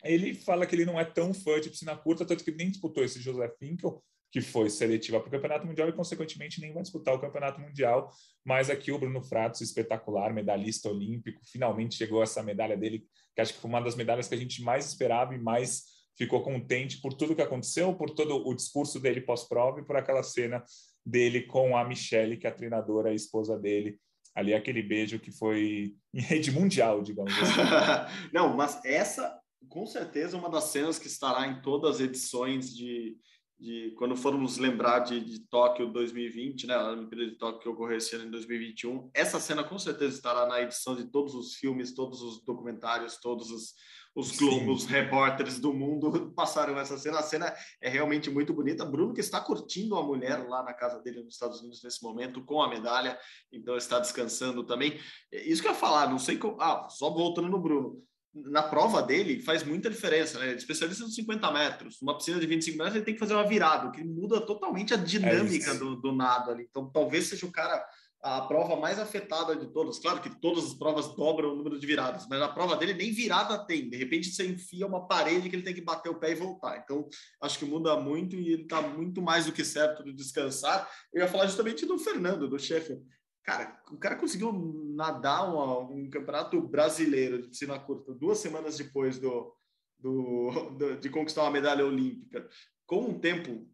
Ele fala que ele não é tão fã de piscina curta, tanto que nem disputou esse José Finkel, que foi seletiva para o Campeonato Mundial e, consequentemente, nem vai disputar o Campeonato Mundial. Mas aqui o Bruno Fratos, espetacular, medalhista olímpico, finalmente chegou essa medalha dele, que acho que foi uma das medalhas que a gente mais esperava e mais ficou contente por tudo que aconteceu, por todo o discurso dele pós-prova e por aquela cena dele com a Michelle, que é a treinadora, a esposa dele, ali aquele beijo que foi em rede mundial, digamos assim. Não, mas essa, com certeza, é uma das cenas que estará em todas as edições de, de quando formos lembrar de, de Tóquio 2020, né, a Olimpíada de Tóquio que ocorreu esse ano em 2021, essa cena com certeza estará na edição de todos os filmes, todos os documentários, todos os, os globos, Sim. repórteres do mundo passaram essa cena. A cena é realmente muito bonita. Bruno que está curtindo a mulher lá na casa dele nos Estados Unidos nesse momento com a medalha, então está descansando também. Isso que eu ia falar, não sei como... Ah, só voltando no Bruno na prova dele faz muita diferença, né? Especialista nos 50 metros, uma piscina de 25 metros, ele tem que fazer uma virada, que muda totalmente a dinâmica é do, do nado ali. Então, talvez seja o cara a prova mais afetada de todas. Claro que todas as provas dobram o número de viradas, mas a prova dele nem virada tem. De repente você enfia uma parede que ele tem que bater o pé e voltar. Então, acho que muda muito e ele está muito mais do que certo de descansar. Eu ia falar justamente do Fernando, do chefe Cara, o cara conseguiu nadar uma, um campeonato brasileiro de piscina curta duas semanas depois do, do, do, de conquistar uma medalha olímpica, com um tempo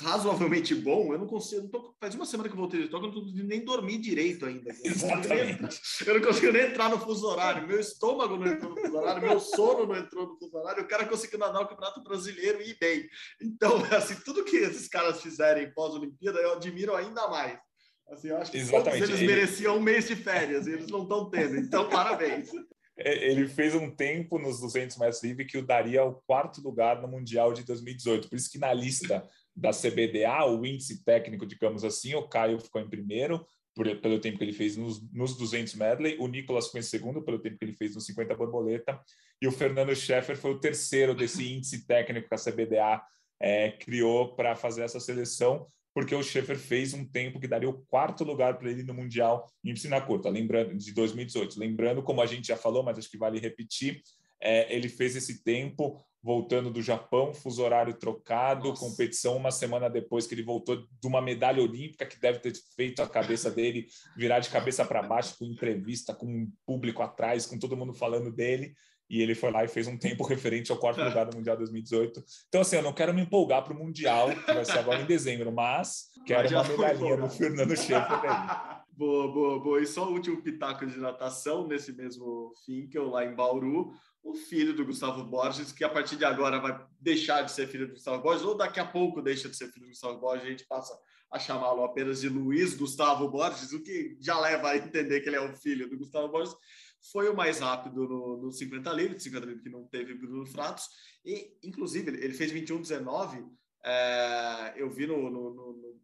razoavelmente bom. Eu não consigo, não tô, faz uma semana que eu voltei de Tóquio, eu não consigo nem dormir direito ainda. Exatamente. Eu não consigo nem entrar no fuso horário. Meu estômago não entrou no fuso horário, meu sono não entrou no fuso horário. O cara conseguiu nadar o campeonato brasileiro e ir bem. Então, assim, tudo que esses caras fizerem pós-Olimpíada, eu admiro ainda mais. Assim, eu acho que Exatamente. todos eles ele... mereciam um mês de férias e eles não estão tendo. Então, parabéns. É, ele fez um tempo nos 200 metros livre que o daria ao quarto lugar no Mundial de 2018. Por isso que na lista da CBDA, o índice técnico, digamos assim, o Caio ficou em primeiro, por, pelo tempo que ele fez nos, nos 200 medley, o Nicolas ficou em segundo, pelo tempo que ele fez nos 50 borboleta, e o Fernando Scheffer foi o terceiro desse índice técnico que a CBDA é, criou para fazer essa seleção porque o Schaefer fez um tempo que daria o quarto lugar para ele no Mundial em piscina curta, lembrando de 2018. Lembrando, como a gente já falou, mas acho que vale repetir, é, ele fez esse tempo voltando do Japão, fuso horário trocado, Nossa. competição uma semana depois que ele voltou de uma medalha olímpica que deve ter feito a cabeça dele virar de cabeça para baixo com entrevista, com um público atrás, com todo mundo falando dele e ele foi lá e fez um tempo referente ao quarto lugar do Mundial 2018. Então, assim, eu não quero me empolgar para o Mundial, que vai ser agora em dezembro, mas quero uma medalhinha do Fernando Schaefer aí. Boa, boa, boa. E só o último pitaco de natação, nesse mesmo fim, que eu lá em Bauru, o filho do Gustavo Borges, que a partir de agora vai deixar de ser filho do Gustavo Borges, ou daqui a pouco deixa de ser filho do Gustavo Borges, a gente passa a chamá-lo apenas de Luiz Gustavo Borges, o que já leva a entender que ele é o filho do Gustavo Borges foi o mais rápido no, no 50 livre, 50 livre que não teve Bruno Fratos, e inclusive ele fez 21,19. É, eu vi no, no, no, no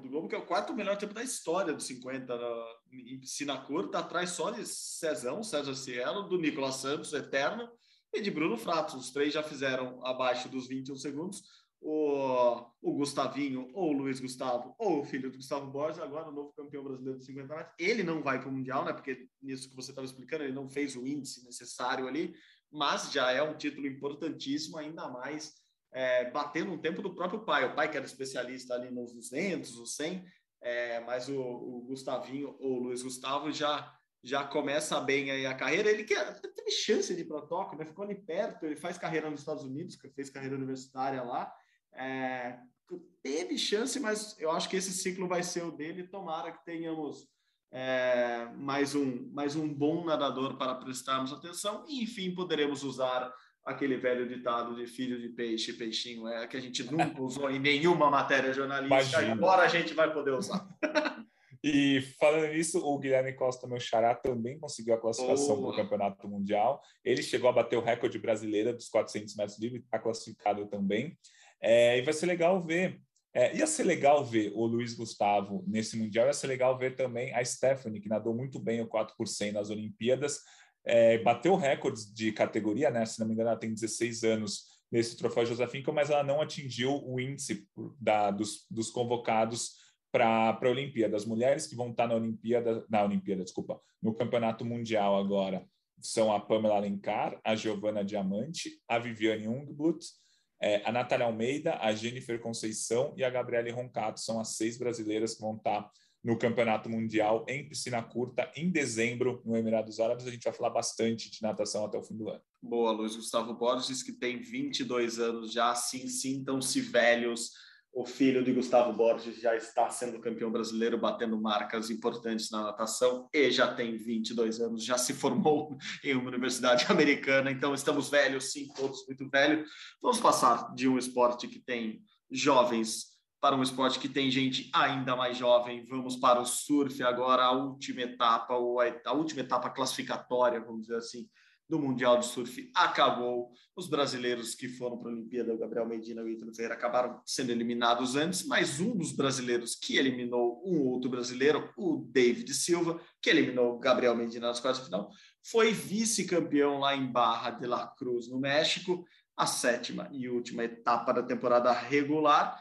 do Globo que é o quarto melhor tempo da história do 50 na, em piscina curta, atrás só de Cezão, César Cielo, do Nicolas Santos, eterno, e de Bruno Fratos. Os três já fizeram abaixo dos 21 segundos o, o Gustavinho, ou o Luiz Gustavo, ou o filho do Gustavo Borges, agora o novo campeão brasileiro de 50 metros. Ele não vai para o Mundial, né? Porque nisso que você estava explicando, ele não fez o índice necessário ali, mas já é um título importantíssimo, ainda mais é, batendo um tempo do próprio pai. O pai que era especialista ali nos 200, os 100, é, mas o, o Gustavinho ou o Luiz Gustavo já já começa bem aí a carreira. Ele que teve chance de ir para Tóquio, né? ficou ali perto. Ele faz carreira nos Estados Unidos, fez carreira universitária lá. É, teve chance, mas eu acho que esse ciclo vai ser o dele. Tomara que tenhamos é, mais, um, mais um bom nadador para prestarmos atenção. E, enfim, poderemos usar aquele velho ditado de filho de peixe, peixinho, é que a gente nunca usou em nenhuma matéria jornalística, Imagina. agora a gente vai poder usar. E falando nisso, o Guilherme Costa, meu xará, também conseguiu a classificação oh. para o Campeonato Mundial. Ele chegou a bater o recorde brasileiro dos 400 metros livre, está classificado também. É, e vai ser legal ver. É, ia ser legal ver o Luiz Gustavo nesse Mundial, ia ser legal ver também a Stephanie, que nadou muito bem o 4 nas Olimpíadas, é, bateu recordes de categoria, né? Se não me engano, ela tem 16 anos nesse troféu Josefinca, mas ela não atingiu o índice da, dos, dos convocados para a Olimpíada. As mulheres que vão estar na Olimpíada, na Olimpíada, desculpa, no Campeonato Mundial agora são a Pamela Alencar, a Giovana Diamante, a Viviane Jungblut, é, a Natália Almeida, a Jennifer Conceição e a Gabriele Roncato. São as seis brasileiras que vão estar no Campeonato Mundial em piscina curta em dezembro no Emirados Árabes. A gente vai falar bastante de natação até o fim do ano. Boa, Luiz Gustavo Borges, que tem 22 anos já, sim, sintam-se velhos. O filho de Gustavo Borges já está sendo campeão brasileiro, batendo marcas importantes na natação e já tem 22 anos, já se formou em uma universidade americana. Então, estamos velhos, sim, todos muito velhos. Vamos passar de um esporte que tem jovens para um esporte que tem gente ainda mais jovem. Vamos para o surf agora, a última etapa, ou a última etapa classificatória, vamos dizer assim, do Mundial de Surf acabou. Os brasileiros que foram para a Olimpíada, o Gabriel Medina e o Ítalo Ferreira, acabaram sendo eliminados antes, mas um dos brasileiros que eliminou um outro brasileiro, o David Silva, que eliminou o Gabriel Medina nas quartas de final, foi vice-campeão lá em Barra de la Cruz, no México, a sétima e última etapa da temporada regular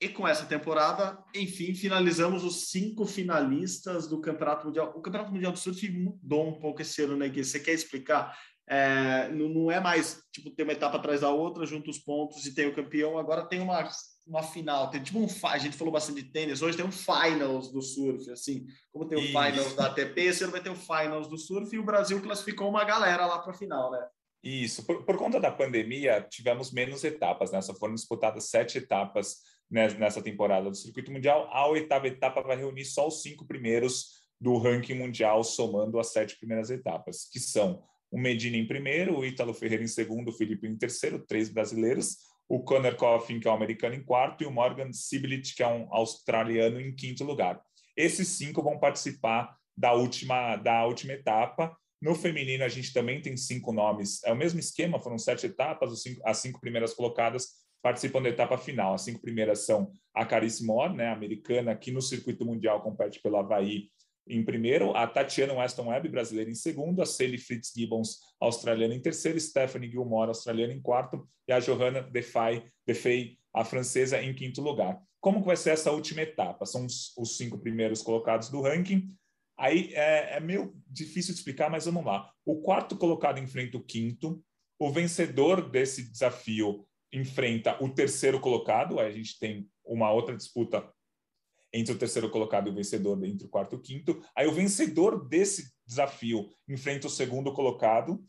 e com essa temporada, enfim, finalizamos os cinco finalistas do Campeonato Mundial. O Campeonato Mundial do Surf mudou um pouco esse ano, né, Gui? Você quer explicar? É, não, é mais, tipo, ter uma etapa atrás da outra, junta os pontos e tem o campeão. Agora tem uma, uma final. Tem tipo um... A gente falou bastante de tênis. Hoje tem um finals do surf, assim. Como tem o Isso. finals da ATP, você vai ter o finals do surf e o Brasil classificou uma galera lá para a final, né? Isso. Por, por, conta da pandemia, tivemos menos etapas, né? Só foram disputadas sete etapas nessa temporada do Circuito Mundial. A oitava etapa vai reunir só os cinco primeiros do ranking mundial, somando as sete primeiras etapas, que são o Medina em primeiro, o Ítalo Ferreira em segundo, o Felipe em terceiro, três brasileiros, o Conor Coffin, que é um americano, em quarto, e o Morgan Siblit, que é um australiano, em quinto lugar. Esses cinco vão participar da última, da última etapa. No feminino, a gente também tem cinco nomes. É o mesmo esquema, foram sete etapas, cinco, as cinco primeiras colocadas participam da etapa final. As cinco primeiras são a Carice Moore, né, americana, que no circuito mundial compete pelo Havaí em primeiro, a Tatiana Weston Webb, brasileira, em segundo, a Sally Fritz Gibbons, australiana, em terceiro, Stephanie Gilmore, australiana, em quarto, e a Johanna Defay, Defay a francesa, em quinto lugar. Como vai ser essa última etapa? São os, os cinco primeiros colocados do ranking. Aí é, é meio difícil de explicar, mas vamos lá. O quarto colocado enfrenta o quinto. O vencedor desse desafio enfrenta o terceiro colocado, aí a gente tem uma outra disputa entre o terceiro colocado e o vencedor entre o quarto e o quinto. Aí o vencedor desse desafio enfrenta o segundo colocado,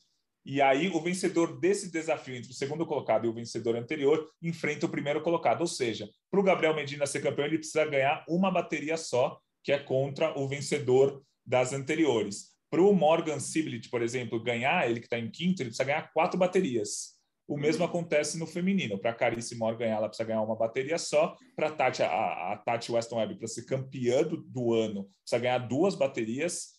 e aí o vencedor desse desafio entre o segundo colocado e o vencedor anterior enfrenta o primeiro colocado. Ou seja, para o Gabriel Medina ser campeão, ele precisa ganhar uma bateria só, que é contra o vencedor das anteriores. Para o Morgan Siblit, por exemplo, ganhar, ele que está em quinto, ele precisa ganhar quatro baterias. O mesmo acontece no feminino. Para a Carice Moore ganhar, ela precisa ganhar uma bateria só. Para Tati, a, a Tati Weston Webb, para ser campeã do, do, ano, precisa ganhar duas baterias.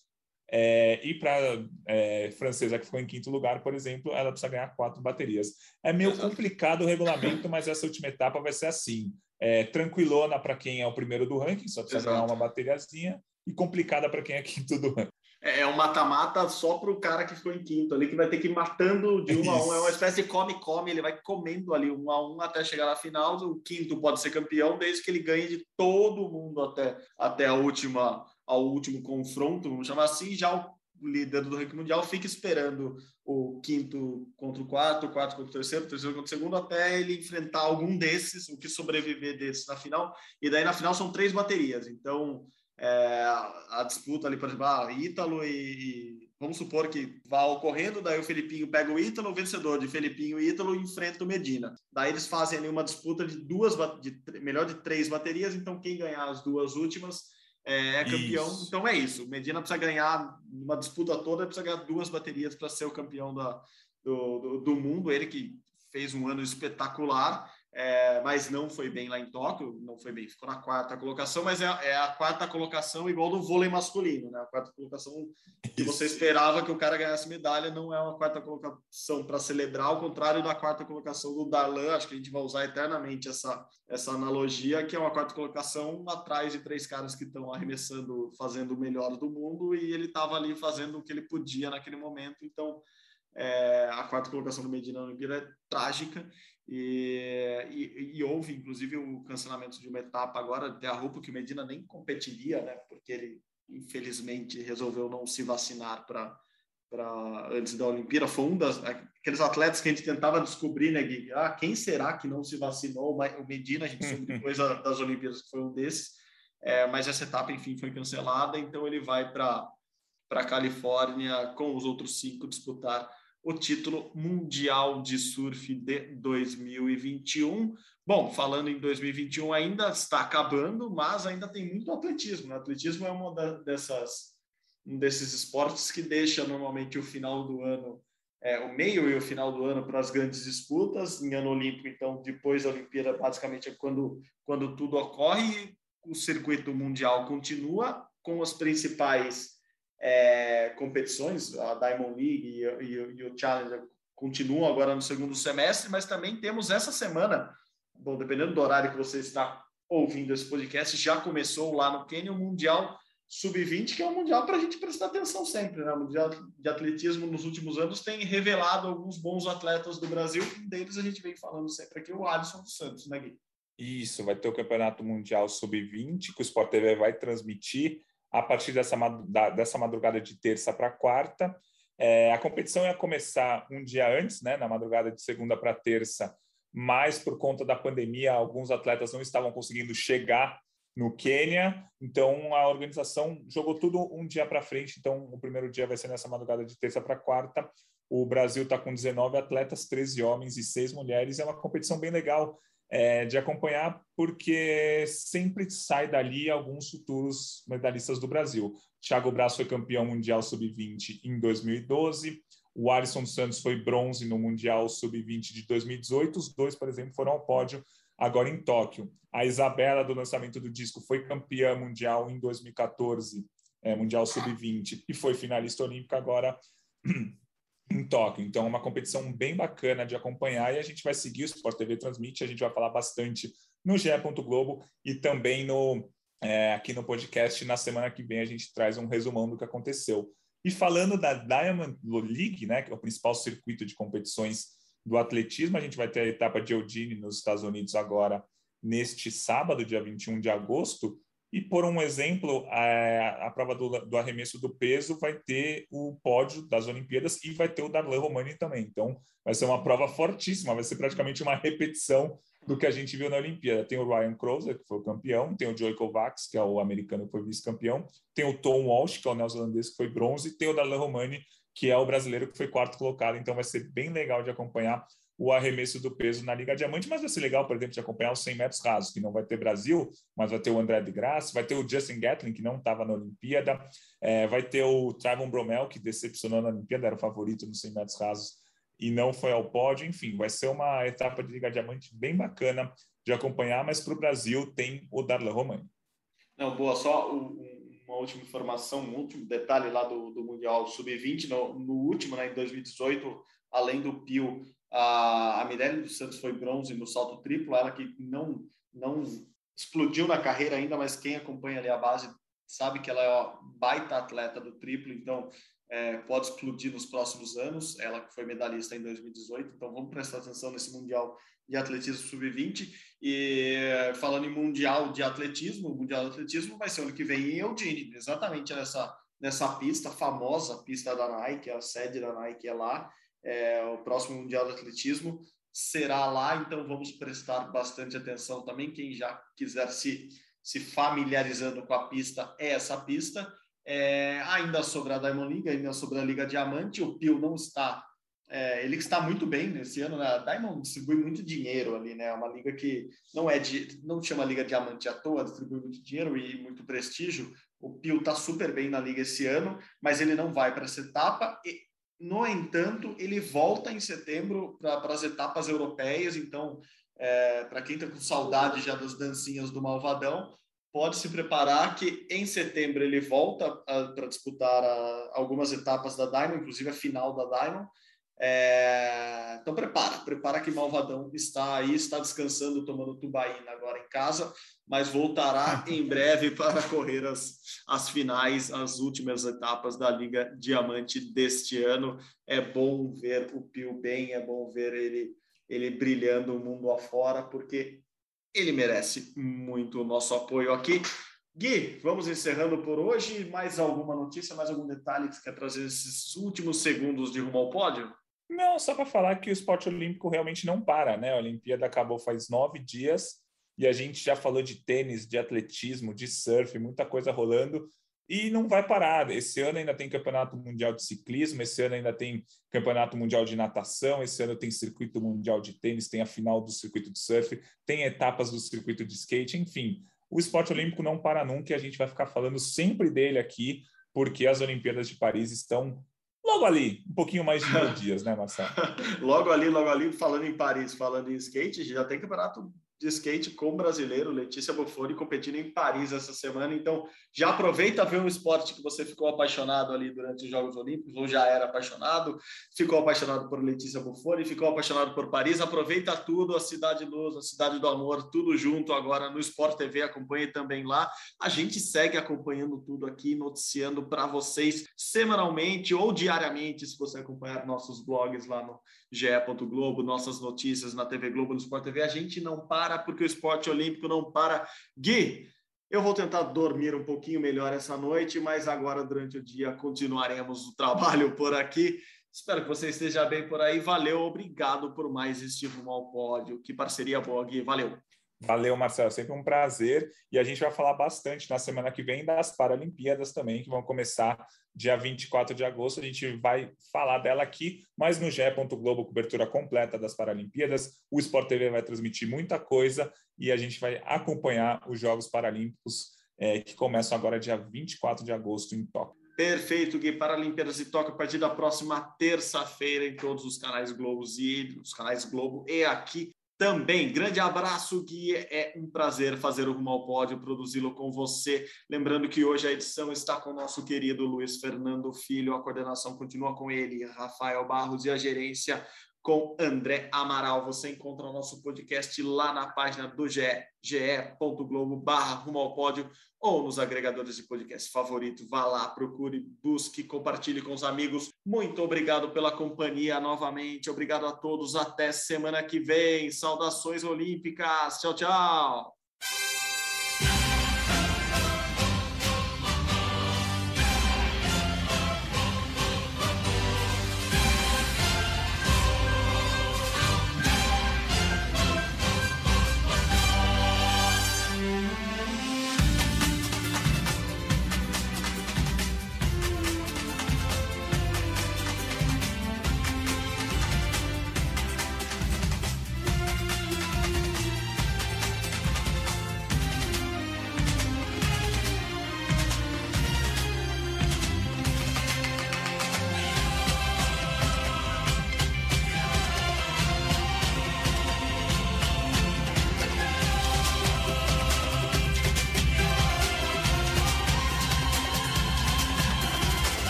É, e para é, francesa, que ficou em quinto lugar, por exemplo, ela precisa ganhar quatro baterias. É meio complicado o regulamento, mas essa última etapa vai ser assim. É, tranquilona para quem é o primeiro do ranking, só precisa Exato. ganhar uma bateriazinha, e complicada para quem é quinto do ranking. É, é um mata-mata só para o cara que ficou em quinto ali, que vai ter que ir matando de um a um. É uma espécie de come-come, ele vai comendo ali um a um até chegar na final. O quinto pode ser campeão, desde que ele ganhe de todo mundo até, até a última, ao último confronto, vamos chamar assim. Já o líder do ranking mundial fica esperando o quinto contra o quarto, o quarto contra o terceiro, o terceiro contra o segundo, até ele enfrentar algum desses, o que sobreviver desses na final. E daí na final são três baterias. Então é, a disputa ali, por exemplo, ah, Ítalo e, e, vamos supor que vá ocorrendo, daí o Felipinho pega o Ítalo, o vencedor de Felipinho e Ítalo enfrenta o Medina. Daí eles fazem ali uma disputa de duas, de, melhor de três baterias, então quem ganhar as duas últimas é, é campeão. Isso. Então é isso, Medina precisa ganhar uma disputa toda, precisa ganhar duas baterias para ser o campeão da, do, do, do mundo, ele que fez um ano espetacular é, mas não foi bem lá em Tóquio, não foi bem, ficou na quarta colocação, mas é, é, a quarta colocação igual do vôlei masculino, né? A quarta colocação que você esperava que o cara ganhasse medalha, não é uma quarta colocação para celebrar, ao contrário da quarta colocação do Darlan, acho que a gente vai usar eternamente essa, essa analogia, que é uma quarta colocação atrás de três caras que estão arremessando, fazendo o melhor do mundo, e ele estava ali fazendo o que ele podia naquele momento, então é, a quarta colocação do Medina na Olimpíada é trágica e, e, e, houve, inclusive, o cancelamento de uma etapa agora, de a roupa que o Medina nem competiria, né? Porque ele, infelizmente, resolveu não se vacinar para antes da Olimpíada. Foi um das aqueles atletas que a gente tentava descobrir, né, Gui? Ah, quem será que não se vacinou? O Medina, a gente soube depois das Olimpíadas que foi um desses. É, mas essa etapa, enfim, foi cancelada, então ele vai para a Califórnia com os outros cinco disputar o título mundial de surf de 2021. Bom, falando em 2021, ainda está acabando, mas ainda tem muito atletismo. O né? atletismo é uma dessas, um desses esportes que deixa normalmente o final do ano, é, o meio e o final do ano para as grandes disputas. Em ano olímpico, então, depois da Olimpíada, basicamente é quando, quando tudo ocorre. O circuito mundial continua com as principais é, competições, a Diamond League e, e, e, o Challenger continuam agora no segundo semestre, mas também temos essa semana, bom, dependendo do horário que você está ouvindo esse podcast, já começou lá no Quênia o Mundial Sub-20, que é um mundial para a gente prestar atenção sempre. Né? O Mundial de Atletismo nos últimos anos tem revelado alguns bons atletas do Brasil, um deles a gente vem falando sempre aqui, o Alisson dos Santos, né, Gui? Isso, vai ter o Campeonato Mundial Sub-20, que o Sport TV vai transmitir a partir dessa, dessa madrugada de terça para quarta. É, a competição ia começar um dia antes, né, na madrugada de segunda para terça, mas por conta da pandemia, alguns atletas não estavam conseguindo chegar no Quênia, então a organização jogou tudo um dia para frente. Então, o primeiro dia vai ser nessa madrugada de terça para quarta. O Brasil está com 19 atletas, 13 homens e 6 mulheres. É uma competição bem legal é, de acompanhar, porque sempre sai dali alguns futuros medalhistas do Brasil. Thiago Braz foi campeão mundial sub-20 em 2012, o Alisson Santos foi bronze no Mundial Sub-20 de 2018. Os dois, por exemplo, foram ao pódio agora em Tóquio. A Isabela, do lançamento do disco, foi campeã mundial em 2014, é, Mundial Sub-20, e foi finalista olímpica agora em Tóquio. Então, é uma competição bem bacana de acompanhar e a gente vai seguir, o Sport TV transmite, a gente vai falar bastante no GE. Globo e também no, é, aqui no podcast. Na semana que vem a gente traz um resumão do que aconteceu. E falando da Diamond League, né, que é o principal circuito de competições do atletismo, a gente vai ter a etapa de Eugene nos Estados Unidos agora neste sábado, dia 21 de agosto, e, por um exemplo, a, a prova do, do, arremesso do peso vai ter o pódio das Olimpíadas e vai ter o Darlan Romani também. Então, vai ser uma prova fortíssima, vai ser praticamente uma repetição do que a gente viu na Olimpíada. Tem o Ryan Crozer, que foi o campeão, tem o Joey Kovacs, que é o americano que foi vice-campeão, tem o Tom Walsh, que é o neozelandês que foi bronze, e tem o Darlan Romani, que é o brasileiro que foi quarto colocado. Então, vai ser bem legal de acompanhar o arremesso do peso na Liga Diamante, mas vai ser legal, por exemplo, de acompanhar os 100 metros rasos, que não vai ter Brasil, mas vai ter o André de Graça, vai ter o Justin Gatlin, que não estava na Olimpíada, é, vai ter o Trevon Bromel, que decepcionou na Olimpíada, era o favorito nos 100 metros rasos e não foi ao pódio. Enfim, vai ser uma etapa de Liga Diamante bem bacana de acompanhar, mas para o Brasil tem o Darlan Romani. Não, boa, só uma última informação, um último detalhe lá do, do Mundial Sub-20, no, no, último, né, em 2018, além do Pio a, a Mirelle dos Santos foi bronze no salto triplo, ela que não, não explodiu na carreira ainda, mas quem acompanha ali a base sabe que ela é uma baita atleta do triplo, então é, pode explodir nos próximos anos. Ela que foi medalhista em 2018, então vamos prestar atenção nesse Mundial de Atletismo Sub-20. E falando em Mundial de Atletismo, o Mundial de Atletismo vai ser ano que vem em Eugene, exatamente nessa, nessa pista, famosa pista da Nike, a sede da Nike é lá é, o próximo Mundial de Atletismo será lá, então vamos prestar bastante atenção também. Quem já quiser se, se familiarizando com a pista, é essa pista. É, ainda sobre a Diamond League, ainda sobre a Liga Diamante, o Pio não está. É, ele está muito bem nesse ano, né? A Diamond distribui muito dinheiro ali, né? É uma liga que não é de, não chama Liga Diamante à toa, distribui muito dinheiro e muito prestígio. O Pio está super bem na liga esse ano, mas ele não vai para essa etapa. E No entanto, ele volta em setembro para as etapas europeias, então, é, para quem está com saudade já das dancinhas do Malvadão, pode se preparar que em setembro ele volta para disputar a, algumas etapas da Diamond, inclusive a final da Diamond. É, então prepara, prepara que Malvadão está aí, está descansando, tomando tubaína agora em casa, mas voltará em breve para correr as, as finais, as últimas etapas da Liga Diamante deste ano. É bom ver o Pio bem, é bom ver ele, ele brilhando o mundo afora, porque ele merece muito o nosso apoio aqui. Gui, vamos encerrando por hoje. Mais alguma notícia, mais algum detalhe que você quer trazer esses últimos segundos de rumo ao pódio? Não, só para falar que o esporte olímpico realmente não para, né? A Olimpíada acabou faz nove dias e a gente já falou de tênis, de atletismo, de surf, muita coisa rolando e não vai parar. Esse ano ainda tem Campeonato Mundial de Ciclismo, esse ano ainda tem Campeonato Mundial de Natação, esse ano tem Circuito Mundial de Tênis, tem a final do Circuito de Surf, tem etapas do Circuito de Skate, enfim. O esporte olímpico não para nunca e a gente vai ficar falando sempre dele aqui, porque as Olimpíadas de Paris estão logo ali, um pouquinho mais de dias, né, Marcelo? logo ali, logo ali, falando em Paris, falando em skate, já tem campeonato de skate com brasileiro, Letícia Buffoni, competindo em Paris essa semana. Então, já aproveita ver um esporte que você ficou apaixonado ali durante os Jogos Olímpicos, ou já era apaixonado, ficou apaixonado por Letícia Buffoni, ficou apaixonado por Paris. Aproveita tudo, a Cidade Luz, a Cidade do Amor, tudo junto agora no Sport TV. Acompanhe também lá. A gente segue acompanhando tudo aqui, noticiando para vocês semanalmente ou diariamente, se você acompanhar nossos blogs lá no GE. Globo, nossas notícias na TV Globo, no Sport TV. A gente não para porque o esporte olímpico não para. Gui, eu vou tentar dormir um pouquinho melhor essa noite, mas agora durante o dia continuaremos o trabalho por aqui. Espero que você esteja bem por aí. Valeu, obrigado por mais este rumo ao pódio. Que parceria boa, Gui. Valeu. Valeu, Marcelo, sempre um prazer. E a gente vai falar bastante na semana que vem das Paralimpíadas também, que vão começar dia 24 de agosto. A gente vai falar dela aqui, mas no GE. Globo, cobertura completa das Paralimpíadas. O Sport TV vai transmitir muita coisa e a gente vai acompanhar os Jogos Paralímpicos é, que começam agora dia 24 de agosto em Tóquio. Perfeito, Gui. Paralimpíadas de Tóquio a partir da próxima terça-feira em todos os canais Globo e os canais Globo e aqui também. Grande abraço, Gui. É um prazer fazer o Rumo ao Pódio, produzi-lo com você. Lembrando que hoje a edição está com o nosso querido Luiz Fernando Filho, a coordenação continua com ele, Rafael Barros e a gerência com André Amaral. Você encontra o nosso podcast lá na página do GE, ge.globo barra rumo ao pódio ou nos agregadores de podcast favorito. Vá lá, procure, busque, compartilhe com os amigos. Muito obrigado pela companhia novamente. Obrigado a todos. Até semana que vem. Saudações olímpicas. Tchau, tchau.